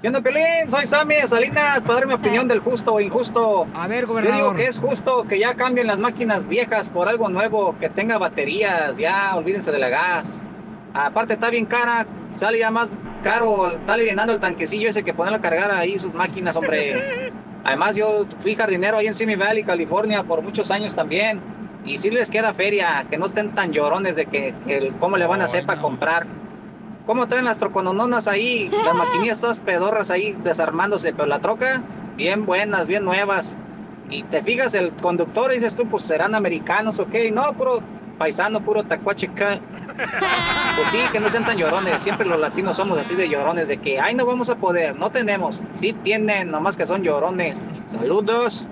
¿Qué onda, Pelín? Soy Sammy de Salinas para dar mi opinión del justo o injusto. A ver, Yo gobernador. digo que es justo que ya cambien las máquinas viejas por algo nuevo, que tenga baterías, ya olvídense de la gas. Aparte está bien cara, sale ya más caro, está llenando el tanquecillo ese que ponerlo a cargar ahí sus máquinas, hombre. Además yo fui jardinero ahí en Simi Valley, California, por muchos años también. Y si les queda feria, que no estén tan llorones de que, que cómo le van a hacer para comprar. ¿Cómo traen las troconononas ahí? Las maquinillas todas pedorras ahí desarmándose, pero la troca, bien buenas, bien nuevas. Y te fijas, el conductor, dices tú, pues serán americanos, ok. No, puro paisano, puro tacuachica. Pues sí, que no sean tan llorones. Siempre los latinos somos así de llorones, de que, ay, no vamos a poder, no tenemos. Sí tienen, nomás que son llorones. Saludos.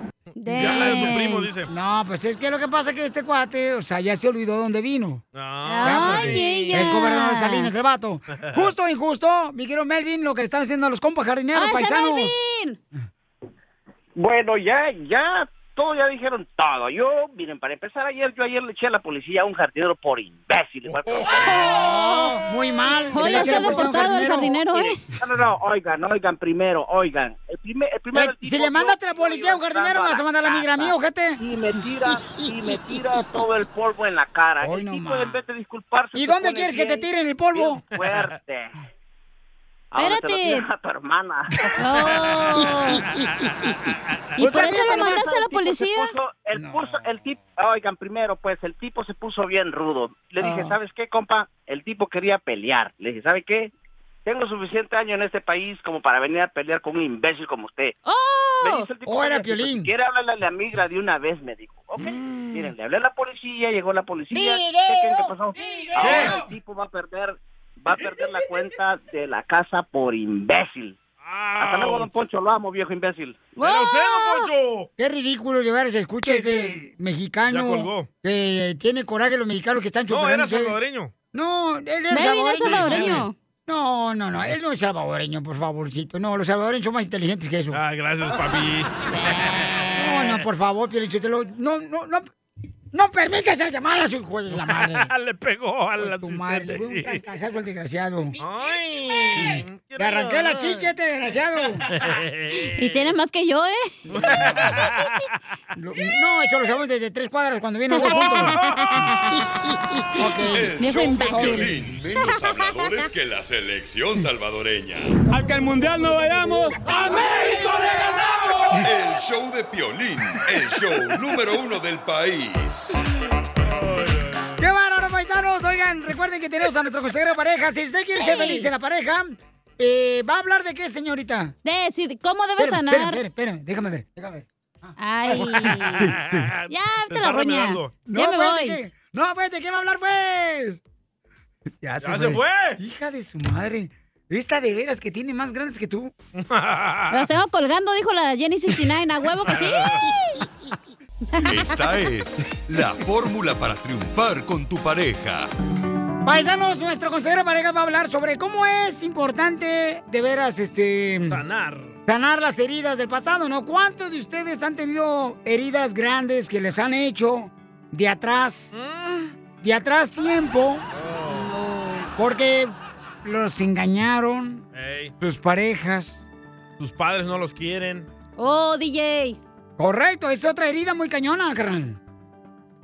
No, pues es que lo que pasa es que este cuate, o sea, ya se olvidó dónde vino. Ah. Ya, pues, Ay, ella. Es gobernador de Salinas, el vato. Justo o injusto, mi querido Melvin, lo que le están haciendo a los compas jardineros, ¡Ay, ese paisanos. Melvin! Bueno, ya, ya, todo ya dijeron todo. Yo, miren, para empezar ayer, yo ayer le eché a la policía a un jardinero por imbécil. igual que- Oh, muy mal. Oye, Le está eché la policía a un deportado el jardinero, ¿eh? No, no, no, oigan, oigan primero, oigan. El primer, Eh, si le mandaste vio a la policía a un jardinero, vas a mandar a la migra a mí, casa ojete. Y me tira, y me tira todo el polvo en la cara. Hoy el no tipo, en vez de disculparse, ¿Y dónde quieres que te tiren el polvo? bien fuerte. Ahora te lo Espérate. a tu hermana. Oh. ¿Y por eso el mandaste a la policía? puso- el, puso- el tipo, oigan, primero, pues el tipo se puso bien rudo. Le dije, Ah. ¿sabes qué, compa? El tipo quería pelear. Le dije, ¿sabe qué? Tengo suficiente año en este país como para venir a pelear con un imbécil como usted. Me dice el tipo, Oh, era "Oye, si Piolín". quiere hablarle a la migra de una vez, me dijo. Ok, miren, le hablé a la policía, llegó la policía. ¿Qué creen que pasó? Ahora el tipo va a perder, va a perder la cuenta de la casa por imbécil. Hasta luego, don Poncho, lo amo, viejo imbécil. ¡Era usted, don Poncho! Qué ridículo llevar ese escucha este mexicano que tiene coraje los mexicanos que están No, chupando. era salvadoreño. No, él era salvadoreño. No, no, no, él no es salvadoreño, por favorcito. No, los salvadoreños son más inteligentes que eso. Ah, gracias, papi. No, no, por favor, Pielichotelo. No, no, no. No permitas esas llamadas, hijo de la madre. Le pegó al Tu madre, le fue un al desgraciado. Ay, Le arranqué la chicha a este desgraciado. Y tiene más que yo, ¿eh? Lo- No, eso lo sabemos desde tres cuadras cuando vienen los dos juntos. ok. El show de. Piolín, menos habladores que la selección salvadoreña. Al que al mundial no vayamos. ¡A México le ganamos! El show de Piolín, el show número uno del país. ¡Qué bárbaro, paisanos! Oigan, recuerden que tenemos a nuestro consejero de pareja. Si usted quiere ser feliz en la pareja, eh, ¿va a hablar de qué, señorita? De, si- ¿Cómo debe Espérame, sanar? Espérame, espérame, déjame ver, déjame ver. Ay. Ya, Te vete la roña. Ya me espérate, voy. ¿qué? No, espérate, ¿qué va a hablar, pues? Ya, ¡Ya se fue! Hija de su madre. Esta de veras que tiene más grandes que tú. Las tengo colgando, dijo la Jenny 69. A huevo que sí. Esta es la fórmula para triunfar con tu pareja. Paisanos, nuestro consejero de pareja va a hablar sobre cómo es importante de veras este Sanar. sanar las heridas del pasado, ¿no? ¿Cuántos de ustedes han tenido heridas grandes que les han hecho de atrás? De atrás tiempo. Porque los engañaron sus parejas. tus padres no los quieren. Oh, DJ. Correcto, es otra herida muy cañona, carnal.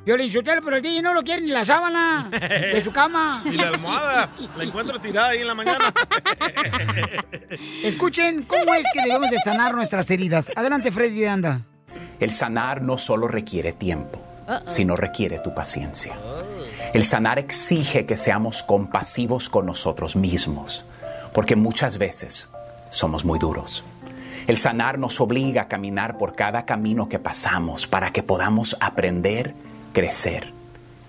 Yo le insulté, pero el DJ no lo quiere ni la sábana de su cama. Y la almohada. La encuentro tirada ahí en la mañana. Escuchen cómo es que debemos de sanar nuestras heridas. Adelante, Freddy de Anda. El sanar no solo requiere tiempo, sino requiere tu paciencia. El sanar exige que seamos compasivos con nosotros mismos, porque muchas veces somos muy duros. El sanar nos obliga a caminar por cada camino que pasamos para que podamos aprender, crecer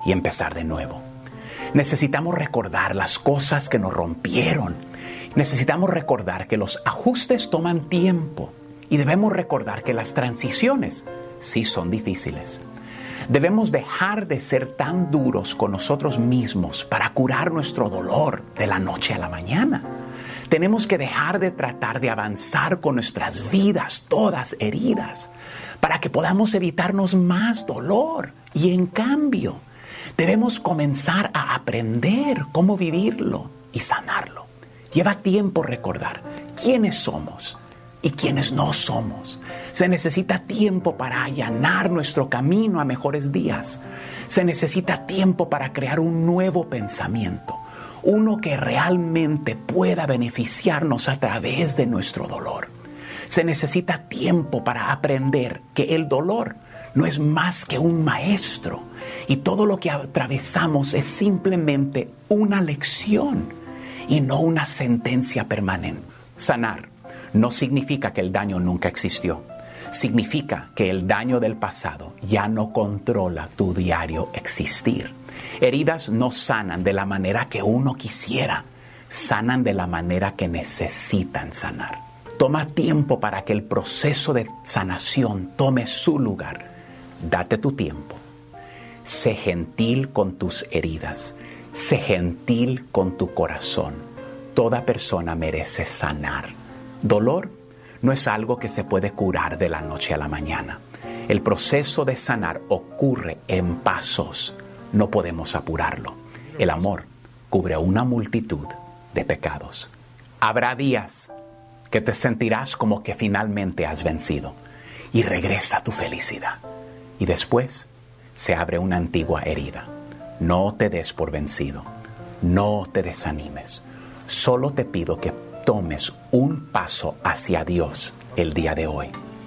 y empezar de nuevo. Necesitamos recordar las cosas que nos rompieron. Necesitamos recordar que los ajustes toman tiempo y debemos recordar que las transiciones sí son difíciles. Debemos dejar de ser tan duros con nosotros mismos para curar nuestro dolor de la noche a la mañana. Tenemos que dejar de tratar de avanzar con nuestras vidas todas heridas para que podamos evitarnos más dolor. Y en cambio, debemos comenzar a aprender cómo vivirlo y sanarlo. Lleva tiempo recordar quiénes somos y quiénes no somos. Se necesita tiempo para allanar nuestro camino a mejores días. Se necesita tiempo para crear un nuevo pensamiento, uno que realmente pueda beneficiarnos a través de nuestro dolor. Se necesita tiempo para aprender que el dolor no es más que un maestro y todo lo que atravesamos es simplemente una lección y no una sentencia permanente. Sanar no significa que el daño nunca existió. Significa que el daño del pasado ya no controla tu diario existir. Heridas no sanan de la manera que uno quisiera, sanan de la manera que necesitan sanar. Toma tiempo para que el proceso de sanación tome su lugar. Date tu tiempo. Sé gentil con tus heridas. Sé gentil con tu corazón. Toda persona merece sanar. Dolor no es algo que se puede curar de la noche a la mañana. El proceso de sanar ocurre en pasos. No podemos apurarlo. El amor cubre una multitud de pecados. Habrá días que te sentirás como que finalmente has vencido y regresa tu felicidad. Y después se abre una antigua herida. No te des por vencido. No te desanimes. Solo te pido que tomes un paso hacia Dios el día de hoy.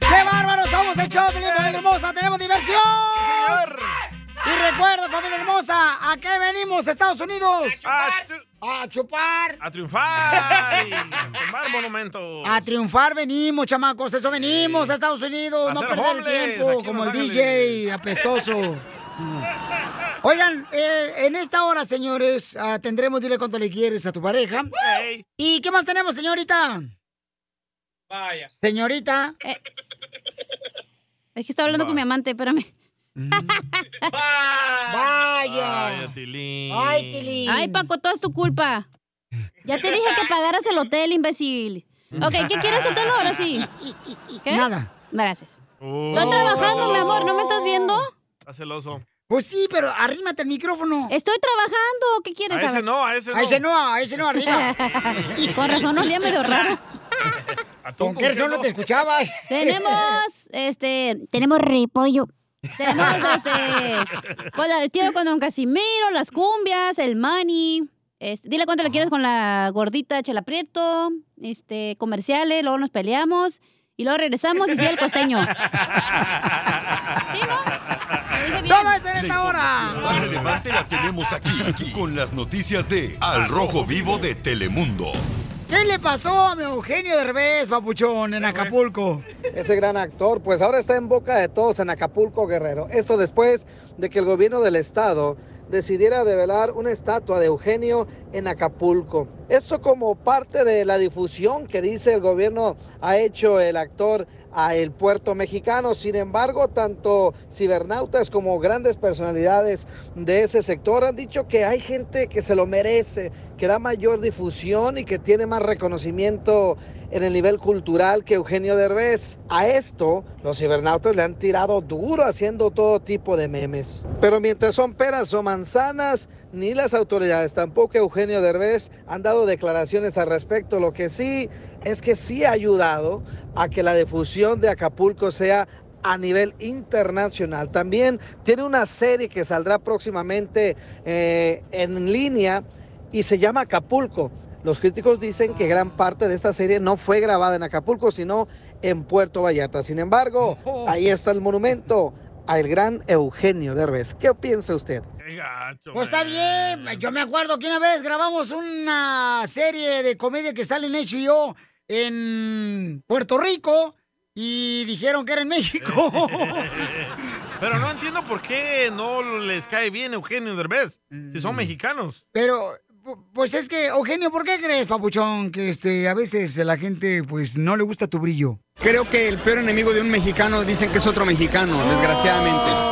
¡Qué bárbaros somos el show, Piolín, familia hermosa! ¡Tenemos diversión! Y recuerda, familia hermosa, ¿a qué venimos, Estados Unidos? A chupar. A triunfar tomar monumentos. A triunfar venimos, chamacos, eso venimos a Estados Unidos, A no perder el tiempo aquí como el DJ apestoso. Oigan, eh, en esta hora, señores, ah, tendremos dile cuánto le quieres a tu pareja. ¿Y qué más tenemos, señorita? Vaya. Señorita. Es que estaba hablando con mi amante, espérame. Vaya. Ay, Tilín. Ay, Tilín. Ay, Paco, todo es tu culpa. Ya te dije que pagaras el hotel, imbécil. Ok, ¿qué quieres hotel ahora sí? ¿Qué? Nada. Gracias. Oh. Estoy trabajando, mi amor, ¿no me estás viendo? Está celoso. Pues sí, pero arrímate el micrófono. Estoy trabajando, ¿qué quieres A ese saber? no, a ese no. A ese no, a ese no, arriba. Con razón olía medio raro. ¿Con qué razón no te escuchabas? Tenemos, este, tenemos repollo. Tenemos, este, pues, el tiro con Don Casimiro, las cumbias, el mani. Este, dile cuánto le quieres con la gordita Chela Prieto, este, comerciales, luego nos peleamos y luego regresamos y sigue el costeño. Todo eso en esta La hora. más relevante la tenemos aquí, aquí, con las noticias de Al Rojo Vivo de Telemundo. ¿Qué le pasó a mi Eugenio Derbez, papuchón, en Acapulco? Ese gran actor, pues ahora está en boca de todos en Acapulco, Guerrero. Esto después de que el gobierno del estado decidiera develar una estatua de Eugenio en Acapulco. Esto como parte de la difusión que dice el gobierno ha hecho el actor a el puerto mexicano. Sin embargo, tanto cibernautas como grandes personalidades de ese sector han dicho que hay gente que se lo merece, que da mayor difusión y que tiene más reconocimiento en el nivel cultural que Eugenio Derbez. A esto, los cibernautas le han tirado duro haciendo todo tipo de memes. Pero mientras son peras o manzanas, ni las autoridades, tampoco Eugenio Derbez han dado declaraciones al respecto. Lo que sí es que sí ha ayudado a que la difusión de Acapulco sea a nivel internacional. También tiene una serie que saldrá próximamente eh, en línea y se llama Acapulco. Los críticos dicen que gran parte de esta serie no fue grabada en Acapulco, sino en Puerto Vallarta. Sin embargo, ahí está el monumento al gran Eugenio Derbez. ¿Qué piensa usted? Pues está bien. Yo me acuerdo que una vez grabamos una serie de comedia que sale en HBO en Puerto Rico y dijeron que era en México. Pero no entiendo por qué no les cae bien Eugenio Derbez, si son mexicanos. Pero, pu- pues es que, Eugenio, ¿por qué crees, papuchón, que este, a veces a la gente pues no le gusta tu brillo? Creo que el peor enemigo de un mexicano dicen que es otro mexicano, desgraciadamente.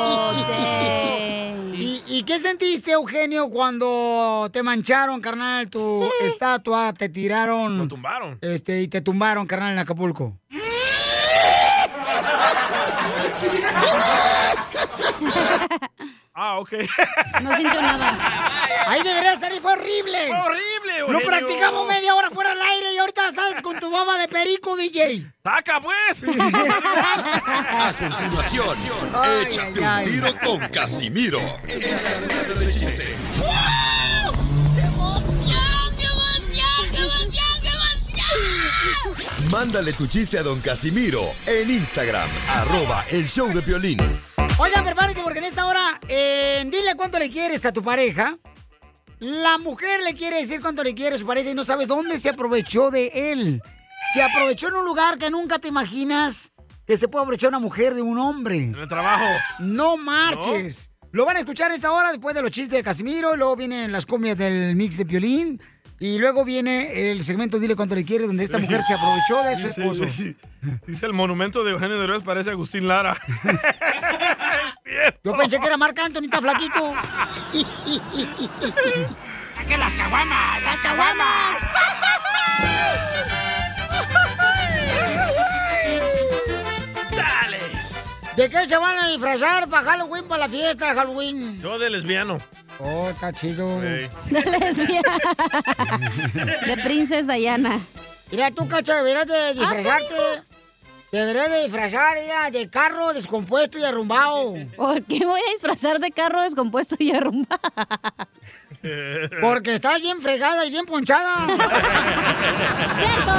¿Y, qué sentiste, Eugenio, cuando te mancharon, carnal, tu estatua, te tiraron? Lo tumbaron. Este, y te tumbaron, carnal, en Acapulco. Ah, ok. No sintió nada. Ahí debería salir, fue horrible. Fue horrible, Lo Eugenio. practicamos media hora fuera del aire y ahorita sales con tu mamá de perico, DJ. ¡Saca, pues! A continuación, échate un tiro con Casimiro. Mándale tu chiste a don Casimiro en Instagram, arroba el show de violín. Oigan, prepárense porque en esta hora, eh, dile cuánto le quieres a tu pareja. La mujer le quiere decir cuánto le quiere a su pareja y no sabe dónde se aprovechó de él. Se aprovechó en un lugar que nunca te imaginas que se puede aprovechar una mujer de un hombre. En el trabajo. No marches. Lo van a escuchar en esta hora después de los chistes de Casimiro, y luego vienen las comias del mix de violín y luego viene el segmento Dile cuánto le quiere, donde esta mujer se aprovechó de su Sí, esposo. sí. Dice el monumento de Eugenio Derbez parece Agustín Lara. Yo pensé que era Marc Anthony, está flaquito. ¡Saquen las caguamas! ¡Las caguamas! ¡Dale! ¿De qué se van a disfrazar para Halloween, para la fiesta de Halloween? Yo de lesbiano. Oh, está chido. De lesbiana. De Princess Diana. Mira, tú, cacha, deberías de disfrazarte. Deberías de disfrazar, mira, de carro descompuesto y arrumbado. ¿Por qué voy a disfrazar de carro descompuesto y arrumbado? Porque estás bien fregada y bien ponchada. ¡Cierto!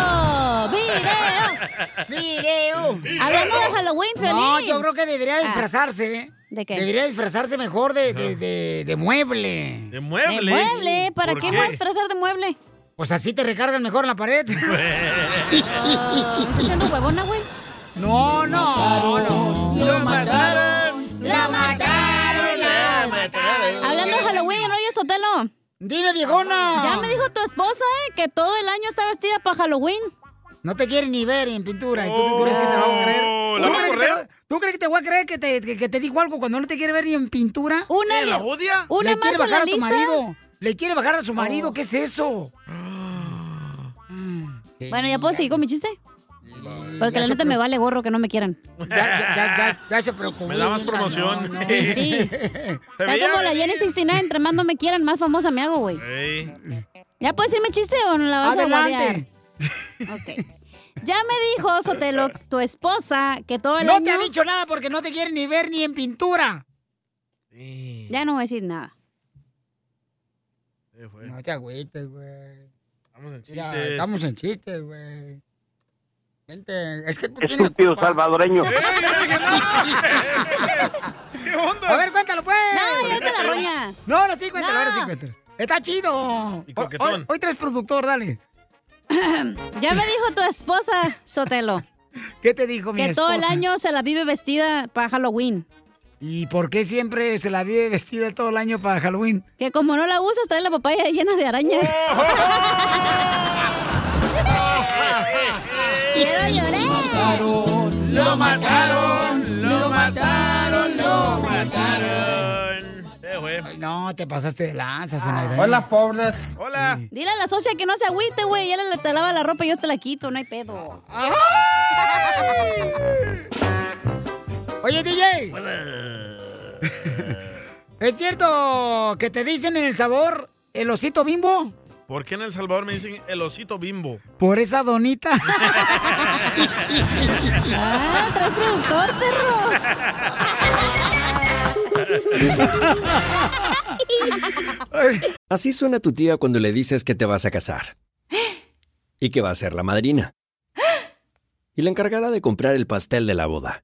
¡Video! Hablando de Halloween, No, Piolín. yo creo que debería Ah. disfrazarse. ¿De qué? Debería disfrazarse mejor de, de, de- de mueble. ¿De ¿De mueble? ¿Para qué me voy a disfrazar de mueble? Pues así te recargan mejor en la pared. Ah, ¿Me estás haciendo huevona, güey? No, no, no. Lo mataron. La mataron. La mataron. Hablando de Halloween, ¿no oyes, Sotelo? Dime, viejona. Ya me dijo tu esposa, eh, que todo el año está vestida para Halloween. No te quiere ni ver en pintura. ¿Y tú, tú crees que te lo voy a creer? Oh, ¿la ¿Tú crees que te lo- ¿Tú crees que te voy a creer que te, que, que te digo algo cuando no te quiere ver ni en pintura? Una ¿Eh, la odia? Una Le más quiere bajar la a tu lista. marido. Le quiere bajar a su marido. ¿Qué es eso? Bueno, ¿ya puedo seguir con mi chiste? Porque la neta me vale gorro que no me quieran. Ya, ya, ya, ya, ya se preocupó. Me da más promoción. No, no. Sí. Ya como la. Jenny 69, entre más no me quieran, más famosa me hago, güey. Ey. ¿Ya puedes decirme chiste o no la vas a Adelante. Ok. Ya me dijo, Sotelo, tu esposa, que todo el No año... te ha dicho nada porque no te quiere ni ver ni en pintura. Ya no voy a decir nada. No te agüites, güey. Estamos en Mira, chistes. estamos en chistes, güey. Vente, es que tú tienes Estúpido culpa. salvadoreño. ¿Qué onda? A ver, cuéntalo, pues. No, ya vete la roña. No, ahora sí, cuéntalo, No. ahora sí, cuéntalo. Está chido. Y Hoy, coquetón. hoy- hoy traes productor, dale. Ya me dijo tu esposa, Sotelo, ¿Qué te dijo mi que todo el esposa? año se la vive vestida para Halloween. ¿Y por qué siempre se la vive vestida todo el año para Halloween? Que como no la usas, trae la papaya llena de arañas. Quiero llorar. Lo mataron, lo mataron, lo mataron. Eh, güey. Ay, no, te pasaste de lanza, Zenaida. Hola, pobres. Hola. Dile a la socia que no se agüite, güey. Ya le te lava la ropa y yo te la quito, no hay pedo. Oye, DJ. ¿Es cierto que te dicen en el sabor el osito bimbo? ¿Por qué en El Salvador me dicen el osito bimbo? Por esa donita. ah, traes productor, Así suena tu tía cuando le dices que te vas a casar. Y que va a ser la madrina. Y la encargada de comprar el pastel de la boda.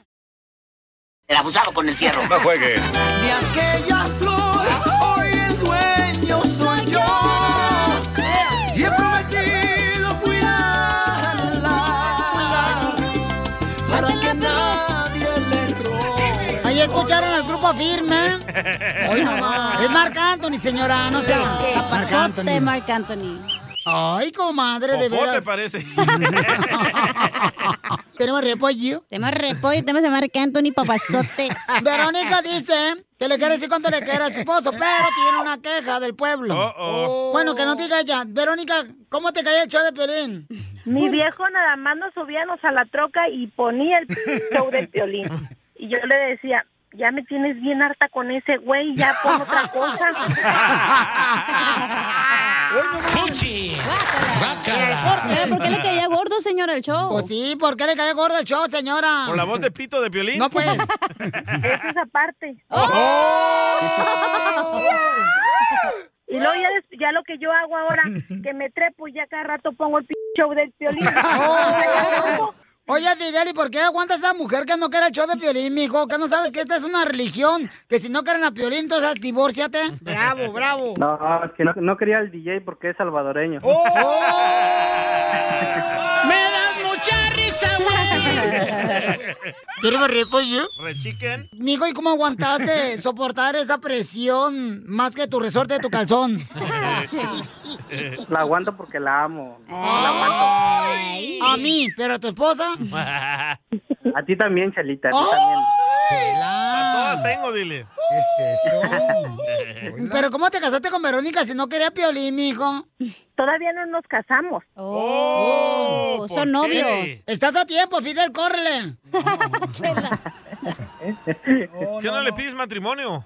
El abusado con el fierro. No juegue. De aquella flor, hoy el dueño soy yo. Y he prometido cuidarla para que nadie le robe. Ahí escucharon al grupo firme. Hoy nomás. Es Marc Anthony, señora, no sé. Papazote, Marc Anthony. Ay, comadre, de veras. parece. Tenemos repollo. Tenemos repollo, tenemos a Marc Anthony, papazote. Verónica dice que le quiere decir cuánto le quiere a su esposo, pero tiene una queja del pueblo. Uh-oh. Bueno, que no diga ella. Verónica, ¿cómo te cae el show de Pelín? Mi viejo nada más nos subíamos a la troca y ponía el show de violín. Y yo le decía, ya me tienes bien harta con ese güey, ya pon otra cosa. Eh, ¿Por qué le caía gordo, señora, el show? Pues sí, ¿por qué le cae gordo el show, señora? ¿Por la voz de pito de violín? No, pues. Eso es aparte. Y luego ya, lo que yo hago ahora, que me trepo y ya cada rato pongo el p show del violín. Oye, Fidel, ¿y por qué aguanta esa mujer que no quiere el show de Piolín, mijo? Que no sabes que esta es una religión, que si no quieren a Piolín, entonces divórciate. Bravo, bravo. No, es que no, no quería el DJ porque es salvadoreño. Me das mucha risa, güey. ¿Quieres repollo? Rechiquen. Mijo, ¿y cómo aguantaste soportar esa presión más que tu resorte de tu calzón? La aguanto porque la amo. A mí, pero a tu esposa. A ti también, Chalita, a ti A todas tengo, dile. ¿Qué es eso? Pero ¿cómo te casaste con Verónica si no quería Piolín, mijo? Todavía no nos casamos. Oh, ¿por son novios. Estás a tiempo, Fidel, córrele. ¿Qué no, le pides matrimonio?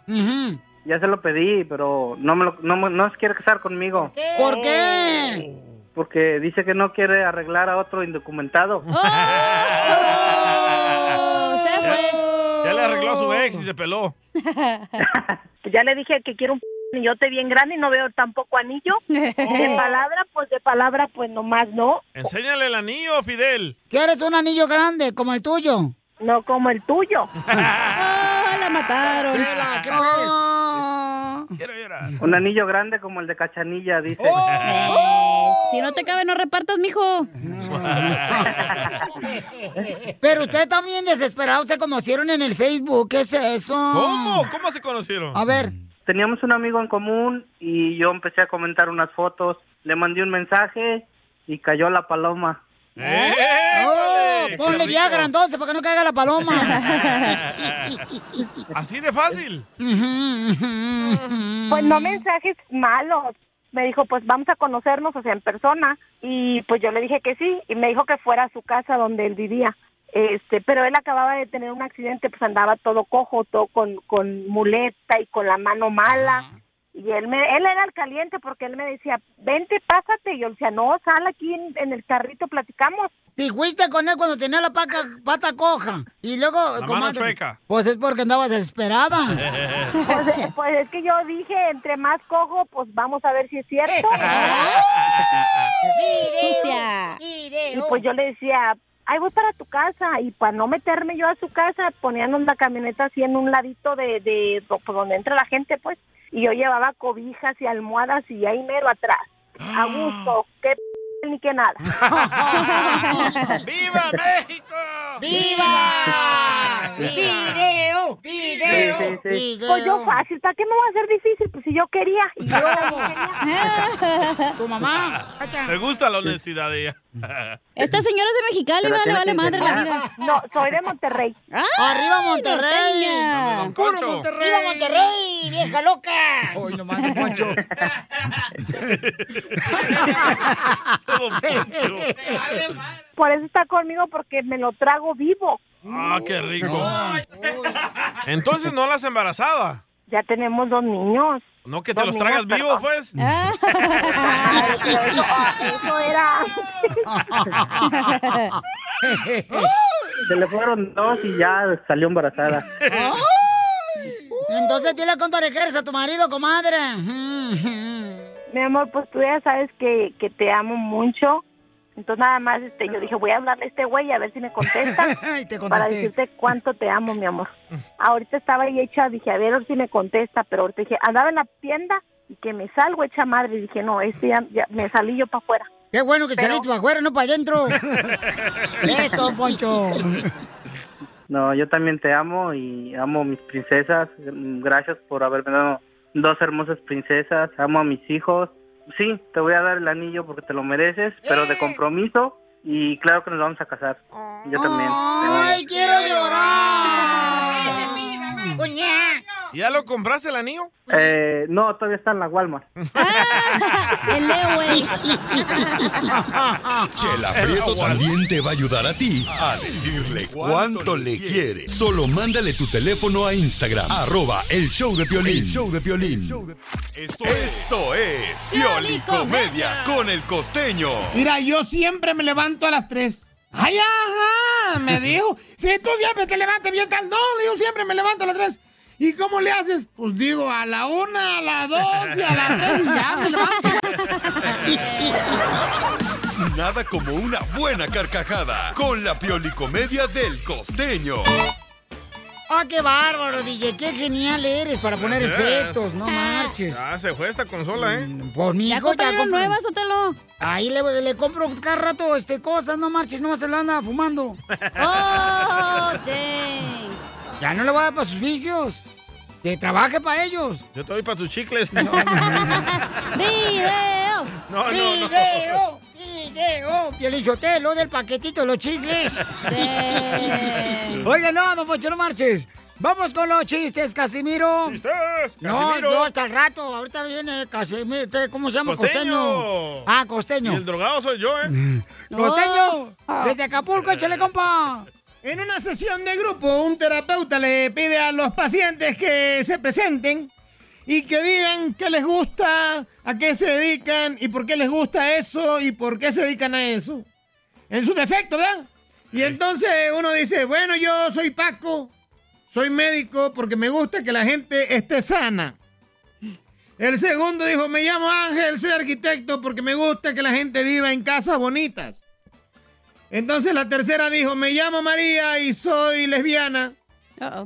Ya se lo pedí, pero no me lo, no, no se quiere casar conmigo. ¿Por qué? Porque dice que no quiere arreglar a otro indocumentado. ¡Oh! Ya arregló a su ex y se peló. Pues ya le dije que quiero un anillote bien grande y no veo tampoco anillo. De palabra, pues de palabra, pues nomás no. Enséñale el anillo, Fidel. ¿Quieres un anillo grande como el tuyo? No como el tuyo. ¡Ah, la mataron! Chela, ¿qué Un anillo grande como el de Cachanilla, dice. Eh, si no te cabe, no repartas, mijo. Pero ustedes también desesperados se conocieron en el Facebook. ¿Qué es eso? ¿Cómo? ¿Cómo se conocieron? A ver. Teníamos un amigo en común y yo empecé a comentar unas fotos. Le mandé un mensaje y cayó la paloma. Oh, ponle Viagra entonces para que no caiga la paloma. Así de fácil. Pues no mensajes malos. Me dijo, pues vamos a conocernos, o sea, en persona. Y pues yo le dije que sí. Y me dijo que fuera a su casa donde él vivía. Este, pero él acababa de tener un accidente, pues andaba todo cojo, todo con, con muleta y con la mano mala. Y él me, él era el caliente porque él me decía, vente, pásate. Y yo le decía, no, sal aquí en, en el carrito, platicamos. Si fuiste con él cuando tenía la paca- pata coja y luego... La mano chueca. Pues es porque andaba desesperada. Pues, eh, pues es que yo dije, entre más cojo, pues vamos a ver si es cierto. Sucia. Y pues yo le decía, ay, voy para tu casa. Y para no meterme yo a su casa, poníamos la camioneta así en un ladito de, de do- por donde entra la gente, pues. Y yo llevaba cobijas y almohadas y ahí mero atrás. A gusto, qué p ni que nada. ¡Viva México! ¡Viva! ¡Video! ¡Video! Sí, sí, sí. Pues yo fácil, ¿para qué me va a hacer difícil? Pues si yo quería. Y yo quería. ¿Tu mamá? Me gusta la honestidad de ella. Esta señora es de Mexicali, vale, vale madre la vida. No, soy de Monterrey. ¡Arriba Monterrey! Don Concho. ¡Viva Monterrey, vieja loca! Hoy nomás. Don Poncho. Por eso está conmigo, porque me lo trago vivo. Ah, qué rico. Entonces no las embarazada. Ya tenemos dos niños. No que te los tragas vivos, pues. Ay, eso, ah, eso era. Se le fueron dos y ya salió embarazada. Entonces dile cuánto le quieres a tu marido, comadre. Mi amor, pues tú ya sabes que, que te amo mucho. Entonces nada más este, yo dije, voy a hablarle a este güey a ver si me contesta. Y te para decirte cuánto te amo, mi amor. Ahorita estaba ahí hecha, dije, a ver, a ver si me contesta, pero ahorita dije, andaba en la tienda y que me salgo hecha madre. Y dije, no, este ya, ya- me salí yo para afuera. Qué bueno que Pero- saliste para afuera, no para adentro. Eso, Poncho. No, yo también te amo y amo a mis princesas. Gracias por haberme dado dos hermosas princesas. Amo a mis hijos. Sí, te voy a dar el anillo porque te lo mereces, pero de compromiso. Y claro que nos vamos a casar. Yo también. ¡Ay, quiero llorar! ¿Ya lo compraste el anillo? Eh, no, todavía está en la Walmart. El Leo, güey. Chela Prieto también te va a ayudar a ti a decirle cuánto le quiere. Solo mándale tu teléfono a Instagram, arroba el show de Piolín. El show de Piolín. Esto, esto es Pioli Comedia con el costeño. Mira, yo siempre me levanto a las 3. ¡Ay, ajá! Me dijo. Si tú siempre te levantas bien tal. No, le digo, siempre me levanto a las 3. ¿Y cómo le haces? Pues digo, a la 1, a la 2 y a la 3 y ya me levanto. Nada como una buena carcajada con la Pioli Comedia del costeño. ¡Ah, qué bárbaro, DJ! ¡Qué genial eres para poner Gracias. efectos! No marches. Ya se fue esta consola, ¿eh? Por mi Ya hijo compro- nuevas, Sotelo. Ahí le, le compro cada rato este, cosas, no marches, no se la anda fumando. Oh, dang. Ya no le voy a dar para sus vicios. Que trabaje para ellos. Yo te doy para tus chicles. ¡Video! No, no, no. ¡Video! ¡Video! Piolichotelo del paquetito de los chicles. Oiga, no, don Poncho, no marches. Vamos con los chistes, Casimiro. ¡Chistes! No, Casimiro. no, hasta el rato. Ahorita viene Casimiro. este, ¿Cómo se llama? Costeño. Ah, Y costeño. el drogado soy yo, ¿eh? Costeño. Desde Acapulco, échale, compa. En una sesión de grupo, un terapeuta le pide a los pacientes que se presenten y que digan qué les gusta, a qué se dedican y por qué les gusta eso y por qué se dedican a eso. En su defecto, ¿verdad? Y entonces uno dice, bueno, yo soy Paco, soy médico porque me gusta que la gente esté sana. El segundo dijo, me llamo Ángel, soy arquitecto porque me gusta que la gente viva en casas bonitas. Entonces la tercera dijo, me llamo María y soy lesbiana.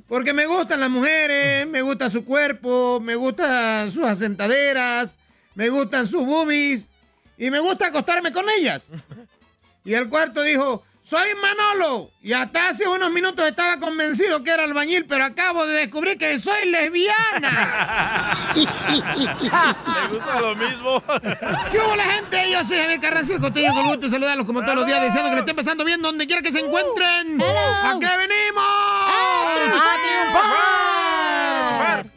Porque me gustan las mujeres, me gusta su cuerpo, me gustan sus asentaderas, me gustan sus boobies y me gusta acostarme con ellas. Y el cuarto dijo, soy Manolo y hasta hace unos minutos estaba convencido que era albañil, pero acabo de descubrir que soy lesbiana. Me gusta lo mismo. ¿Qué hubo la gente? Yo soy Javier Carranza, el costeño con gusto de saludarlos como todos los días, deseando que le estén pasando bien donde quiera que se encuentren. ¿A qué venimos? ¡A triunfar!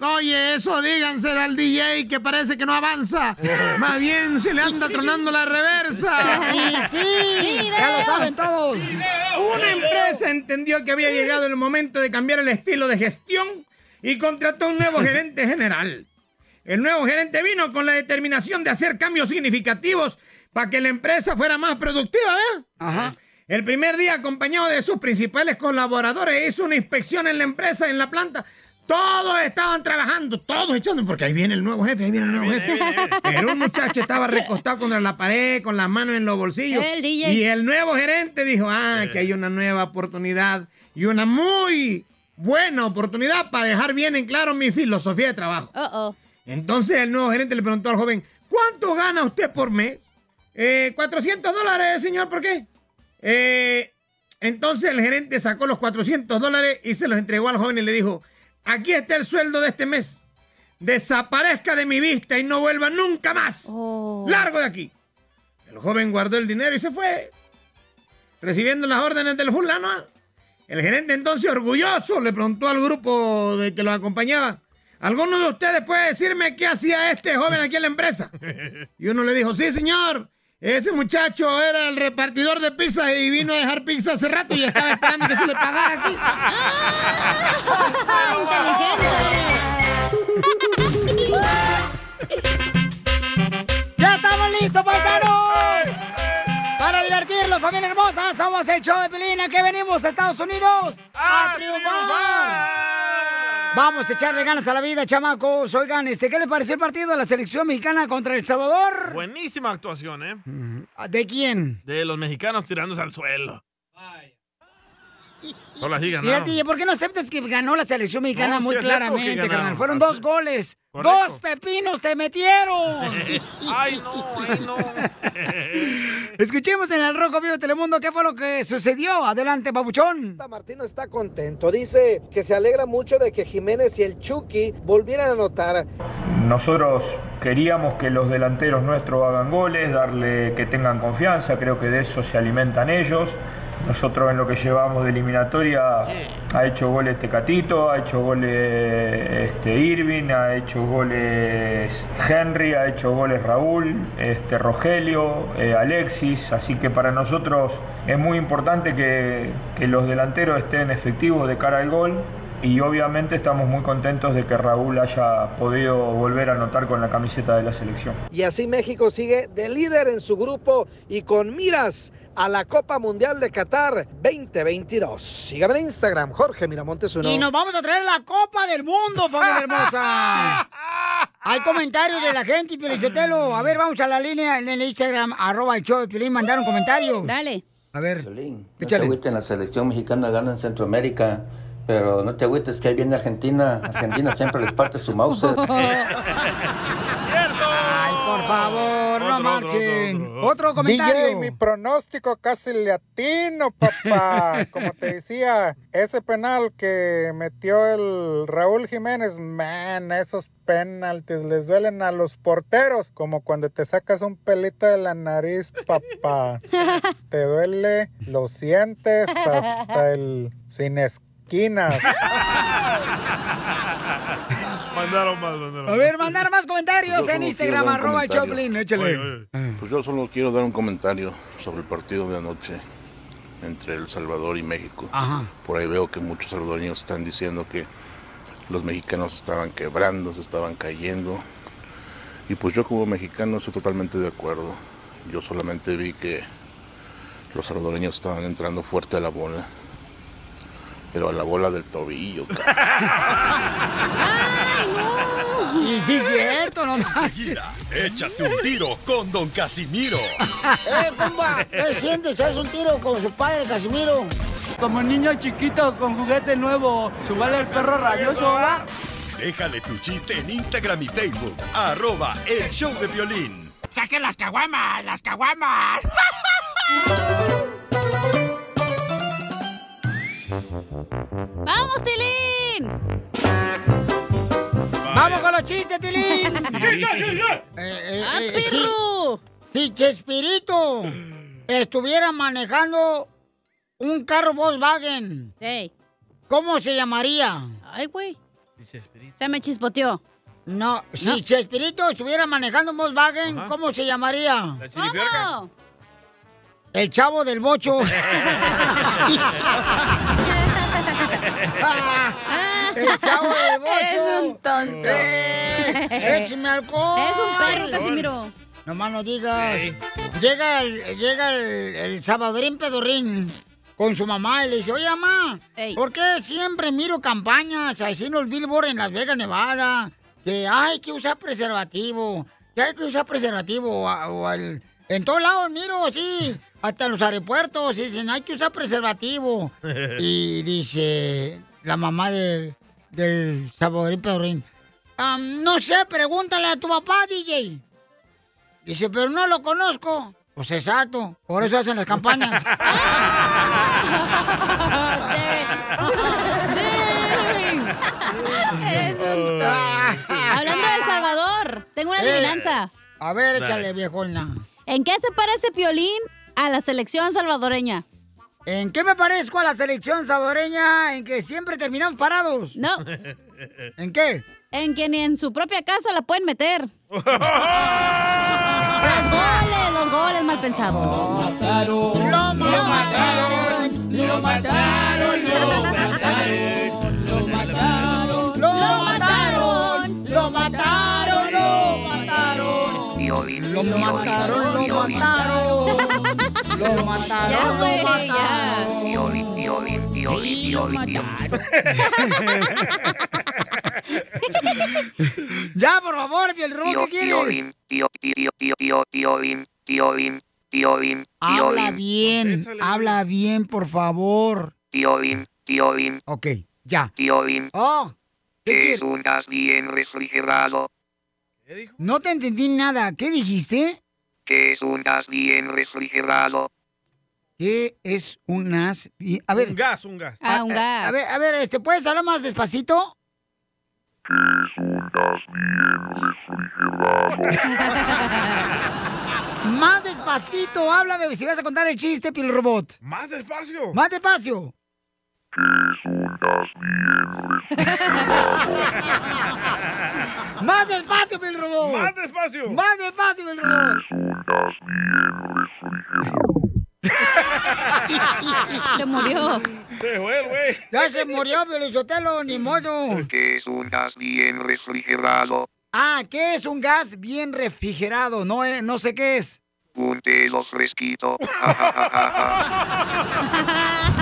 Oye, eso díganselo al DJ que parece que no avanza. Más bien se le anda tronando la reversa. Y sí, ya lo saben todos. Una empresa entendió que había llegado el momento de cambiar el estilo de gestión y contrató un nuevo gerente general. El nuevo gerente vino con la determinación de hacer cambios significativos para que la empresa fuera más productiva, ¿verdad? Ajá. El primer día, acompañado de sus principales colaboradores, hizo una inspección en la empresa, en la planta. Todos estaban trabajando, todos echando, porque ahí viene el nuevo jefe, ahí viene el nuevo jefe. Pero un muchacho estaba recostado contra la pared, con las manos en los bolsillos. El. Y el nuevo gerente dijo, ah, que hay una nueva oportunidad y una muy buena oportunidad para dejar bien en claro mi filosofía de trabajo. Entonces el nuevo gerente le preguntó al joven, ¿cuánto gana usted por mes? Eh, 400 dólares, señor, ¿por qué? Eh, entonces el gerente sacó los 400 dólares y se los entregó al joven y le dijo, aquí está el sueldo de este mes. Desaparezca de mi vista y no vuelva nunca más. Largo de aquí. El joven guardó el dinero y se fue. Recibiendo las órdenes del fulano. El gerente entonces orgulloso le preguntó al grupo de que lo acompañaba. ¿Alguno de ustedes puede decirme qué hacía este joven aquí en la empresa? Y uno le dijo, sí, señor. Ese muchacho era el repartidor de pizza y vino a dejar pizza hace rato y estaba esperando que se le pagara aquí. ¡Ya estamos listos, paisanos! Para divertirlos, familia hermosa, somos el show de Pelina que venimos a Estados Unidos a, triunfar. Vamos a echarle ganas a la vida, chamacos. Oigan, este, ¿qué les pareció el partido de la selección mexicana contra El Salvador? Buenísima actuación, ¿eh? ¿De quién? De los mexicanos tirándose al suelo. Solo así Mira, ganaron. DJ, ¿por qué no aceptas que ganó la selección mexicana No, sí muy acepto que claramente, ganaron. carnal? Fueron dos goles. Correcto. ¡Dos pepinos te metieron! ay, no, ay, no. Escuchemos en el Rojo Vivo de Telemundo qué fue lo que sucedió. Adelante, papuchón. Martino está contento. Dice que se alegra mucho de que Jiménez y el Chucky volvieran a anotar. Nosotros queríamos que los delanteros nuestros hagan goles, darle que tengan confianza, creo que de eso se alimentan ellos. Nosotros en lo que llevamos de eliminatoria ha hecho goles Tecatito, ha hecho goles este, Irving, ha hecho goles Henry, ha hecho goles Raúl, este, Rogelio, eh, Alexis, así que para nosotros es muy importante que, que los delanteros estén efectivos de cara al gol. Y obviamente estamos muy contentos de que Raúl haya podido volver a anotar con la camiseta de la selección. Y así México sigue de líder en su grupo y con miras a la Copa Mundial de Qatar 2022. Sígame en Instagram, Jorge Miramontes uno. Y nos vamos a traer la Copa del Mundo, familia hermosa. Hay comentarios de la gente, Piolichotelo. A ver, vamos a la línea en el Instagram, arroba el show de Piolín, mandaron comentarios. Dale. A ver, No te agüites, la selección mexicana gana en Centroamérica, pero no te agüites que ahí viene Argentina. Argentina siempre les parte su mouse. Ay, por favor, no marchen. Otro, comentario. DJ, mi pronóstico casi le atino, papá. Como te decía, ese penal que metió el Raúl Jiménez, man, esos penaltis les duelen a los porteros, como cuando te sacas un pelito de la nariz, papá. Te duele, lo sientes hasta el sin esquinas. Mandaron más, mandaron A ver, mandar más comentarios en Instagram, arroba. Choplin, échale. Pues yo solo quiero dar un comentario sobre el partido de anoche entre El Salvador y México. Ajá. Por ahí veo que muchos salvadoreños están diciendo que los mexicanos estaban quebrando, se estaban cayendo. Y pues yo como mexicano estoy totalmente de acuerdo. Yo solamente vi que los salvadoreños estaban entrando fuerte a la bola. Pero a la bola del tobillo. Y sí, es cierto, no Enseguida, échate un tiro con Don Casimiro. ¡Eh, compa! ¿Qué sientes? ¿Haz un tiro con su padre, Casimiro? Como niño chiquito con juguete nuevo, ¿subale el perro rabioso, va? Déjale tu chiste en Instagram y Facebook. Arroba el show de violín. ¡Saquen las caguamas! ¡Las caguamas! ¡Vamos, Tilín! ¡Vamos con los chistes, Tilín! Eh, eh, ¡Ah, eh, sí. perro! Si Chespirito estuviera manejando un carro Volkswagen, ¿cómo se llamaría? Ay, güey. Se me chispoteó. No, si No. Chespirito estuviera manejando un Volkswagen, Ajá. ¿cómo se llamaría? La. ¿Cómo? El chavo del bocho. El chavo del bocho. Eres un tonto. Eh, échame alcohol. Eres un perro, Casimiro. No más no digas. Llega el, llega el, el Salvadorín Pedorrín con su mamá y le dice, oye, mamá, ¿por qué siempre miro campañas así en los billboards en Las Vegas, Nevada? Que hay que usar preservativo, que hay que usar preservativo. O, o al- en todos lados miro así, hasta en los aeropuertos, y dicen, hay que usar preservativo. Y dice la mamá de, del Salvadorín Pedorrín, "Ah, no sé, pregúntale a tu papá, DJ. Dice, pero no lo conozco. Pues exacto, por eso hacen las campañas. Eres un. Hablando de El Salvador, tengo una Eh, adivinanza. A ver, échale, viejona. ¿En qué se parece Piolín a la selección salvadoreña? ¿En qué me parezco a la selección salvadoreña en que siempre terminamos parados? No. ¿En qué? En que ni en su propia casa la pueden meter. los goles, los goles mal pensados. Lo mataron, lo mataron, lo mataron, lo mataron, lo Lo mataron, lo mataron. Lo mataron, lo mataron. Ya, por favor, Piel Robo, ¿qué quieres? Habla bien, habla bien, por favor. Ok, ya. Oh, ¿qué Es un gas bien refrigerado. No te entendí nada. ¿Qué dijiste? Que es un gas bien refrigerado. ¿Qué es un gas? A ver. Un gas, un gas. A, a- a ver, a ver, este, ¿puedes hablar más despacito? Es un gas bien Más despacito, háblame si vas a contar el chiste, Piel Robot. Más despacio. Más despacio. Es un gas bien Más despacio, Piel Robot. Más despacio. Más despacio, Piel Robot. un gas bien Se murió. Se fue el güey. Ya se murió, Pielichotelo, ni modo. Que es un gas bien refrigerado. Ah, ¿qué es un gas bien refrigerado? No, eh, no sé qué es. Un telo fresquito.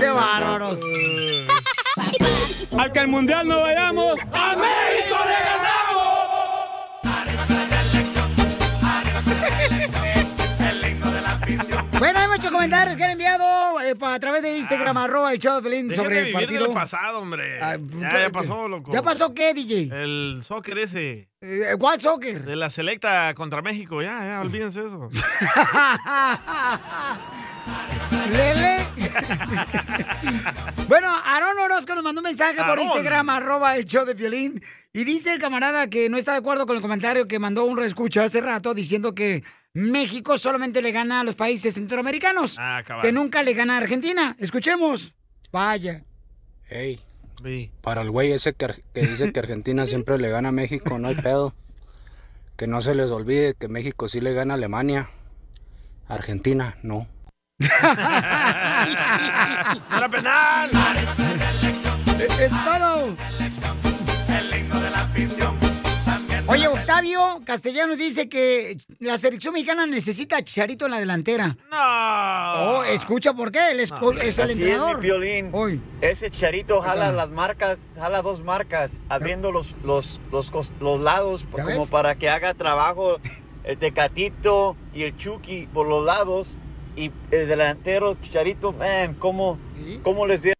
¡Qué bárbaros! Al que al mundial no vayamos. ¡A México le Bueno, hay muchos comentarios que han enviado eh, pa- a través de Instagram, arroba el show de Pelín sobre de el partido. del pasado, hombre. Ah, ya, ya pasó, loco. ¿Ya pasó qué, DJ? El soccer ese. Eh, ¿Cuál soccer? De la selecta contra México. Ya, ya, olvídense eso. Lele. bueno, Aaron Orozco nos mandó un mensaje por. Instagram, arroba el show de violín. Y dice el camarada que no está de acuerdo con el comentario que mandó un reescucha hace rato diciendo que México solamente le gana a los países centroamericanos. Ah, que nunca le gana a Argentina. Escuchemos. Vaya. Ey, para el güey ese que dice que Argentina siempre le gana a México, no hay pedo. Que no se les olvide que México sí le gana a Alemania. Argentina, no. ¡Para penal! Es todo. Oye, Octavio Castellanos dice que la selección mexicana necesita a Chicharito en la delantera. No. Oh, escucha por qué, él es, es el Así entrenador. es, mi Piolín. Ese charito jala las marcas, jala dos marcas, abriendo los, los, los, los lados ¿Ya como ves? para que haga trabajo el Tecatito y el Chucky por los lados. Y el delantero, Chicharito, man, ¿cómo, cómo les dio?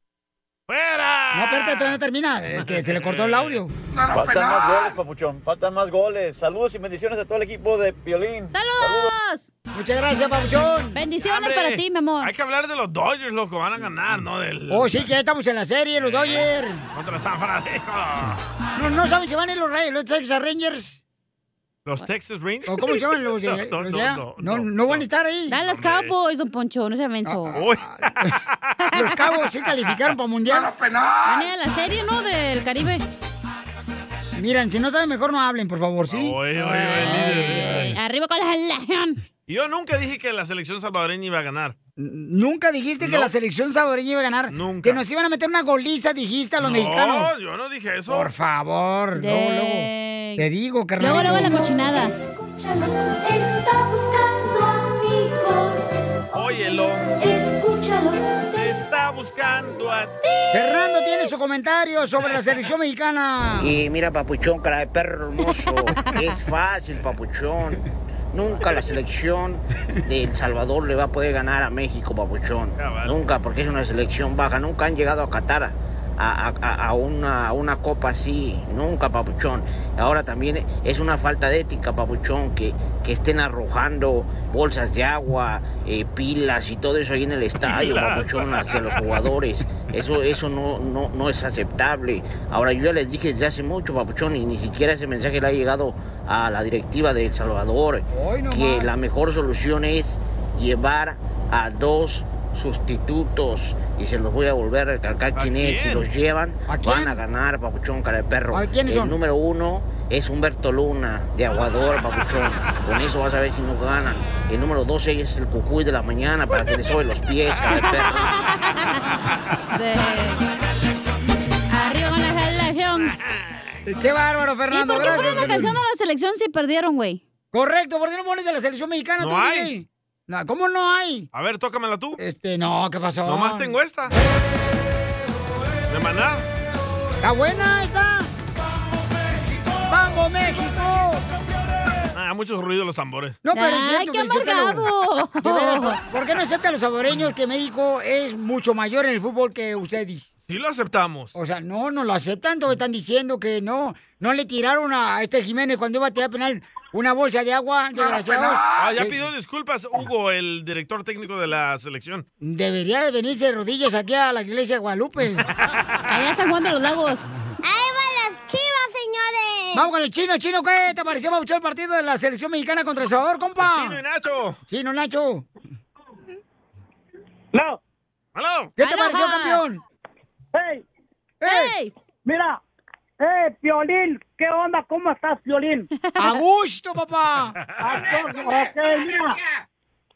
No, espérate, todavía no termina. Es que se le cortó el audio. Faltan más goles, papuchón. Faltan más goles. Saludos y bendiciones a todo el equipo de Piolín. ¡Saludos! Muchas gracias, Pabuchón. Bendiciones Hombre, para ti, mi amor. Hay que hablar de los Dodgers, loco. Van a ganar, ¿no? Del... Oh, sí, que ya estamos en la serie, los Dodgers. Contra San Francisco. No, no saben si van a ir los, Rey- los Texas Rangers. Los Texas Rangers. ¿O cómo se llaman los de, No, los no, de allá? no, No, no, van a estar ahí. Dallas Cowboys, don Poncho, no se menso. Los Cowboys sí calificaron para Mundial. A la serie, ¿no? Del Caribe. Miren, si no saben, mejor no hablen, por favor, ¿sí? Oye, oye, oye, Arriba con la legión. Yo nunca dije que la selección salvadoreña iba a ganar. Nunca dijiste que No. la selección salvadoreña iba a ganar. Nunca. Que nos iban a meter una goliza, dijiste a los no, mexicanos. yo no dije eso. Por favor, luego, luego. Te digo, carnal. Luego, luego la cochinada. Está buscando amigos. Óyelo. Escúchalo. Está buscando a ti. Fernando tiene su comentario sobre la selección mexicana. Y mira, papuchón, cara de perro hermoso. es fácil, papuchón. Nunca la selección de El Salvador le va a poder ganar a México, papuchón. Nunca, porque es una selección baja. Nunca han llegado a Qatar a, a- a- a una, a una copa así. Nunca, papuchón. Ahora también es una falta de ética, papuchón, que, que estén arrojando bolsas de agua, eh, pilas y todo eso ahí en el estadio, papuchón, hacia los jugadores. Eso, eso no, no, no es aceptable. Ahora, yo ya les dije desde hace mucho, papuchón, y ni siquiera ese mensaje le ha llegado a la directiva de El Salvador, que la mejor solución es llevar a dos sustitutos y se los voy a volver a recalcar quién es si quién? los llevan ¿A quién? van a ganar papuchón cara de perro ¿A el son? número uno es Humberto Luna de Aguador papuchón con eso vas a ver si no ganan el número 12 es el cucuy de la mañana para que le sobe los pies cara de perro Arriba con la legión. Qué bárbaro, Fernando. ¿Y por qué pones la canción de la selección si perdieron, güey? Correcto, ¿por qué no pones de la selección mexicana No tú, hay. No, ¿Cómo no hay? A ver, tócamela tú. Este, no, ¿qué pasó? Nomás tengo esta. De maná. ¿Está buena esa? ¡Vamos, México! Ah, mucho ruido los tambores. No, pero Ay, cierto, qué amargado. De veras, ¿por- ¿por qué no aceptan los saboreños que México es mucho mayor en el fútbol que ustedes? Sí lo aceptamos. O sea, no, no lo aceptan, todos están diciendo que no, no le tiraron a este Jiménez cuando iba a tirar penal una bolsa de agua, desgraciados. Ah, ya pidió disculpas, Hugo, el director técnico de la selección. Debería de venirse de rodillas aquí a la iglesia de Guadalupe. Allá San Juan de los Lagos. ¡Ahí van las chivas, señores! Vamos con el chino, chino, ¿qué te pareció Pabuchón, el partido de la selección mexicana contra El Salvador, compa? Chino y Nacho. Chino, Nacho. No. ¡Aló! ¿Qué te Aloha. pareció, campeón? ¡Hey! ¡Hey! Mira, ¡eh, Piolín! ¿Qué onda? ¿Cómo estás, Piolín? ¡A gusto, papá! mira.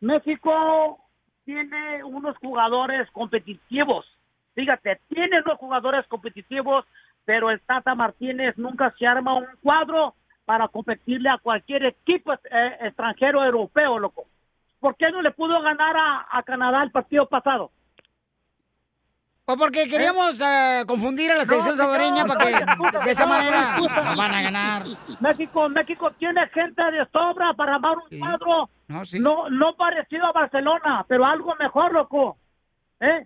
México tiene unos jugadores competitivos. Fíjate, tiene unos jugadores competitivos, pero el Tata Martínez nunca se arma un cuadro para competirle a cualquier equipo eh, extranjero europeo, loco. ¿Por qué no le pudo ganar a, a Canadá el partido pasado? Pues porque queríamos eh, confundir a la selección No, salvadoreña no, para que no, de esa manera van a ganar. México, México tiene gente de sobra para armar un cuadro No, sí. no, no parecido a Barcelona, pero algo mejor, loco. ¿Eh?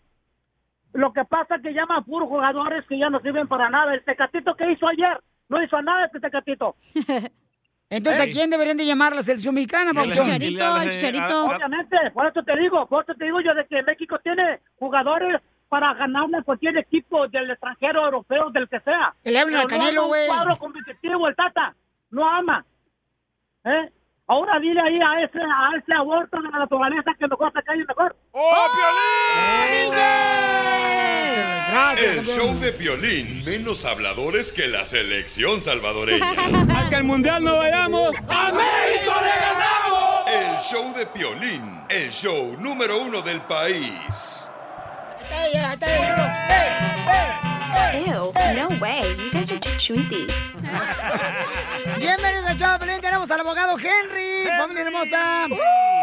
Lo que pasa es que llaman puros jugadores que ya no sirven para nada. El Tecatito que hizo ayer, no hizo nada este Tecatito. Entonces, ¿a quién deberían de llamar la selección mexicana, Pabuchón? Obviamente, por eso te digo, por eso te digo yo de que México tiene jugadores para ganarle a cualquier equipo del extranjero europeo, del que sea. Que le hablen al no Canelo, güey. cuadro competitivo, el Tata. No ama. ¿Eh? Ahora dile ahí a ese, a ese aborto de la naturaleza que mejor se calle mejor. ¡Oh, El show de Piolín, menos habladores que la selección salvadoreña. Hasta el mundial no vayamos. ¡A México le ganamos! El show de Piolín, el show número uno del país. Ew, no way. You guys are too chunti. Bienvenidos al show. Tenemos al abogado Henry, familia hermosa.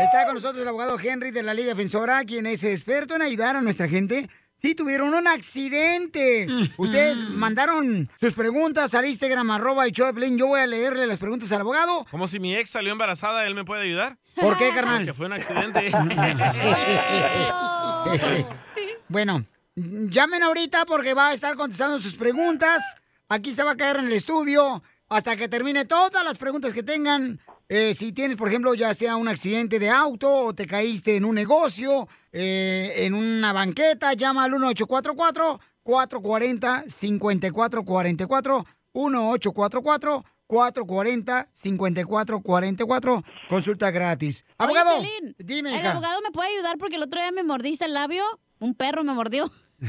Está con nosotros el abogado Henry de la Liga Defensora, quien es experto en ayudar a nuestra gente si tuvieron un accidente. Ustedes mandaron sus preguntas al Instagram, arroba el Piolín. Yo voy a leerle las preguntas al abogado. Como si mi ex salió embarazada, ¿él me puede ayudar? ¿Por qué, carnal? Porque fue un accidente. bueno, llamen ahorita porque va a estar contestando sus preguntas. Aquí se va a caer en el estudio hasta que termine todas las preguntas que tengan. Eh, si tienes, por ejemplo, ya sea un accidente de auto o te caíste en un negocio, eh, en una banqueta, llama al 1844-440-5444. 1844-440-5444. Consulta gratis. Abogado, Oye, Piolín, dime, ¿El hija. abogado me puede ayudar porque el otro día me mordiste el labio? Un perro me mordió.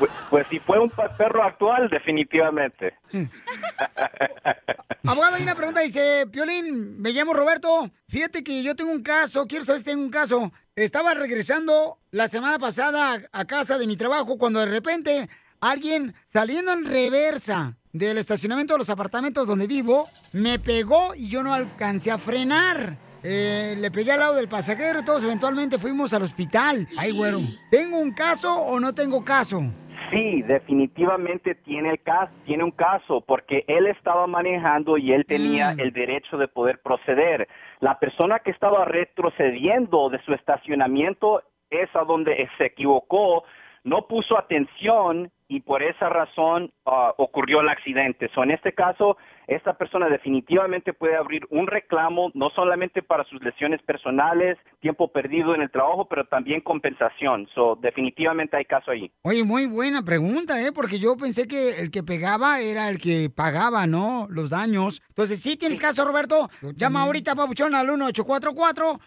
Pues, pues si fue un perro actual, definitivamente. Abogado, hay una pregunta, dice, Piolín, me llamo Roberto, fíjate que yo tengo un caso, quiero saber si tengo un caso. Estaba regresando la semana pasada a, a casa de mi trabajo cuando de repente alguien saliendo en reversa del estacionamiento de los apartamentos donde vivo, me pegó y yo no alcancé a frenar. Eh, le pegué al lado del pasajero y todos eventualmente fuimos al hospital. Ay, güero, ¿tengo un caso o no tengo caso? Sí, definitivamente tiene, el caso, tiene un caso porque él estaba manejando y él tenía el derecho de poder proceder. La persona que estaba retrocediendo de su estacionamiento es a donde se equivocó, no puso atención y por esa razón ah, ocurrió el accidente. So, en este caso, esta persona definitivamente puede abrir un reclamo, no solamente para sus lesiones personales, tiempo perdido en el trabajo, pero también compensación. So, definitivamente hay caso ahí. Oye, muy buena pregunta, ¿eh? Porque yo pensé que el que pegaba era el que pagaba, ¿no? Los daños. Entonces, sí tienes caso, Roberto. Llama ahorita, Papuchón, al 1844-440-5444.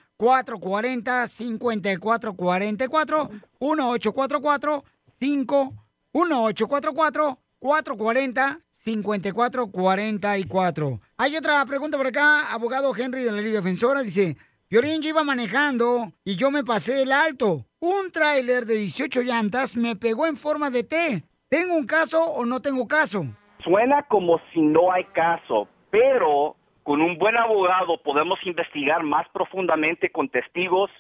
1844-5... 1844-440-5444. Hay otra pregunta por acá, abogado Henry de la Liga Defensora. Dice, Violín, yo iba manejando y yo me pasé el alto. Un tráiler de 18 llantas me pegó en forma de T. ¿Tengo un caso o no tengo caso? Suena como si no hay caso, pero con un buen abogado podemos investigar más profundamente con testigos,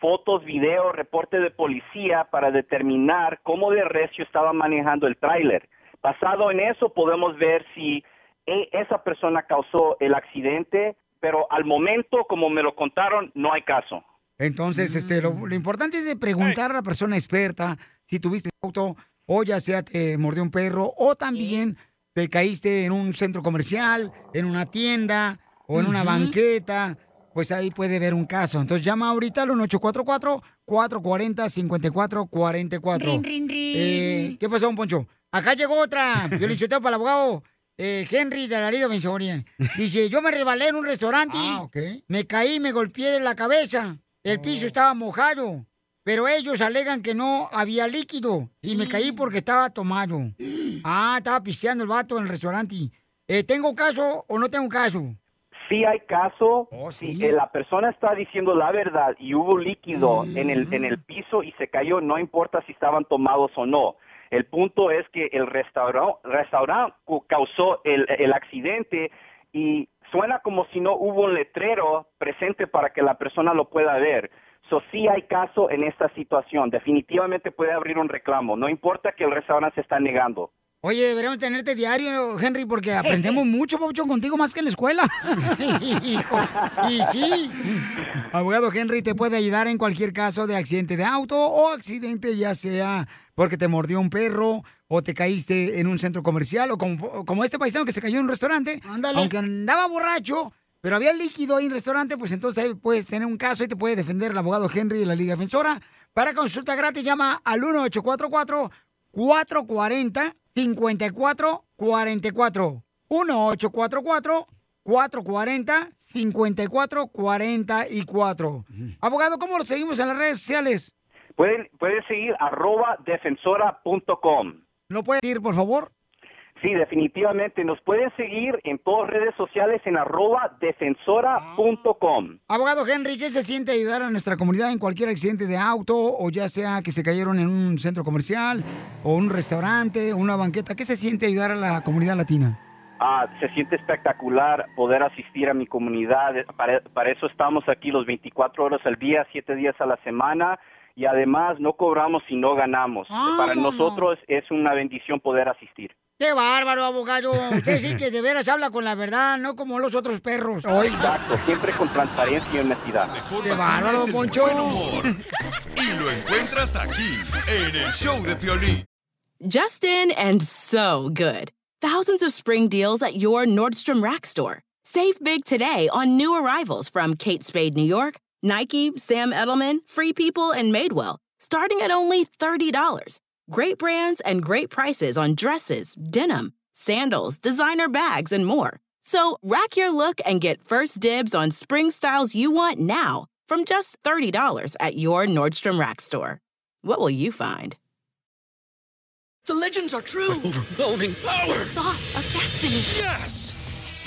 fotos, videos, reporte de policía para determinar cómo de recio estaba manejando el tráiler. Basado en eso podemos ver si e- esa persona causó el accidente, pero al momento, como me lo contaron, no hay caso. Entonces, este, lo, importante es de preguntar a la persona experta si tuviste auto o ya sea te mordió un perro o también te caíste en un centro comercial, en una tienda o en una banqueta, pues ahí puede haber un caso. Entonces llama ahorita al 1844-440-5444. Rin, rin, rin. Eh, ¿Qué pasó, don Poncho? Acá llegó otra. Yo le insulté para el abogado eh, Henry de la Liga Defensoria. Dice, yo me resbalé en un restaurante. Me caí me golpeé en la cabeza. El piso estaba mojado. Pero ellos alegan que no había líquido. Y me caí porque estaba tomado. Ah, estaba pisteando el vato en el restaurante. Eh, ¿Tengo caso o no tengo caso? Sí hay caso, si eh, la persona está diciendo la verdad y hubo líquido en, el, en el piso y se cayó, no importa si estaban tomados o no. El punto es que el restaurante restaurant causó el, el accidente y suena como si no hubo un letrero presente para que la persona lo pueda ver. So, sí hay caso en esta situación. Definitivamente puede abrir un reclamo. No importa que el restaurante se está negando. Oye, deberíamos tenerte diario, Henry, porque aprendemos mucho, Papuchón, contigo más que en la escuela. Hijo, y sí, abogado Henry te puede ayudar en cualquier caso de accidente de auto o accidente ya sea porque te mordió un perro o te caíste en un centro comercial o como, como este paisano que se cayó en un restaurante, aunque andaba borracho, pero había líquido ahí en el restaurante, pues entonces ahí puedes tener un caso y te puede defender el abogado Henry de la Liga Defensora. Para consulta gratis llama al 1844 440 5444 1844 440 5444 Abogado, ¿cómo lo seguimos en las redes sociales? Pueden, pueden seguir arroba defensora.com. ¿Lo puede decir, por favor? Sí, definitivamente. Nos pueden seguir en todas redes sociales en arroba defensora.com. Abogado Henry, ¿qué se siente ayudar a nuestra comunidad en cualquier accidente de auto o ya sea que se cayeron en un centro comercial o un restaurante o una banqueta? ¿Qué se siente ayudar a la comunidad latina? Ah, se siente espectacular poder asistir a mi comunidad. Para, para eso estamos aquí los 24 horas al día, 7 días a la semana. Y además no cobramos si no ganamos. Para nosotros es una bendición poder asistir. ¡Qué bárbaro, abogado! Usted sí que de veras habla con la verdad, no como los otros perros. Exacto, siempre con transparencia y honestidad. ¡Qué bárbaro, Poncho! Y lo encuentras aquí, en el show de Piolín. Justin and so good. Thousands of spring deals at your Nordstrom Rack store. Save big today on new arrivals from Kate Spade New York, Nike, Sam Edelman, Free People, and Madewell, starting at only $30. Great brands and great prices on dresses, denim, sandals, designer bags, and more. So rack your look and get first dibs on spring styles you want now from just $30 at your Nordstrom Rack store. What will you find? The legends are true. overwhelming power! sauce of destiny. Yes!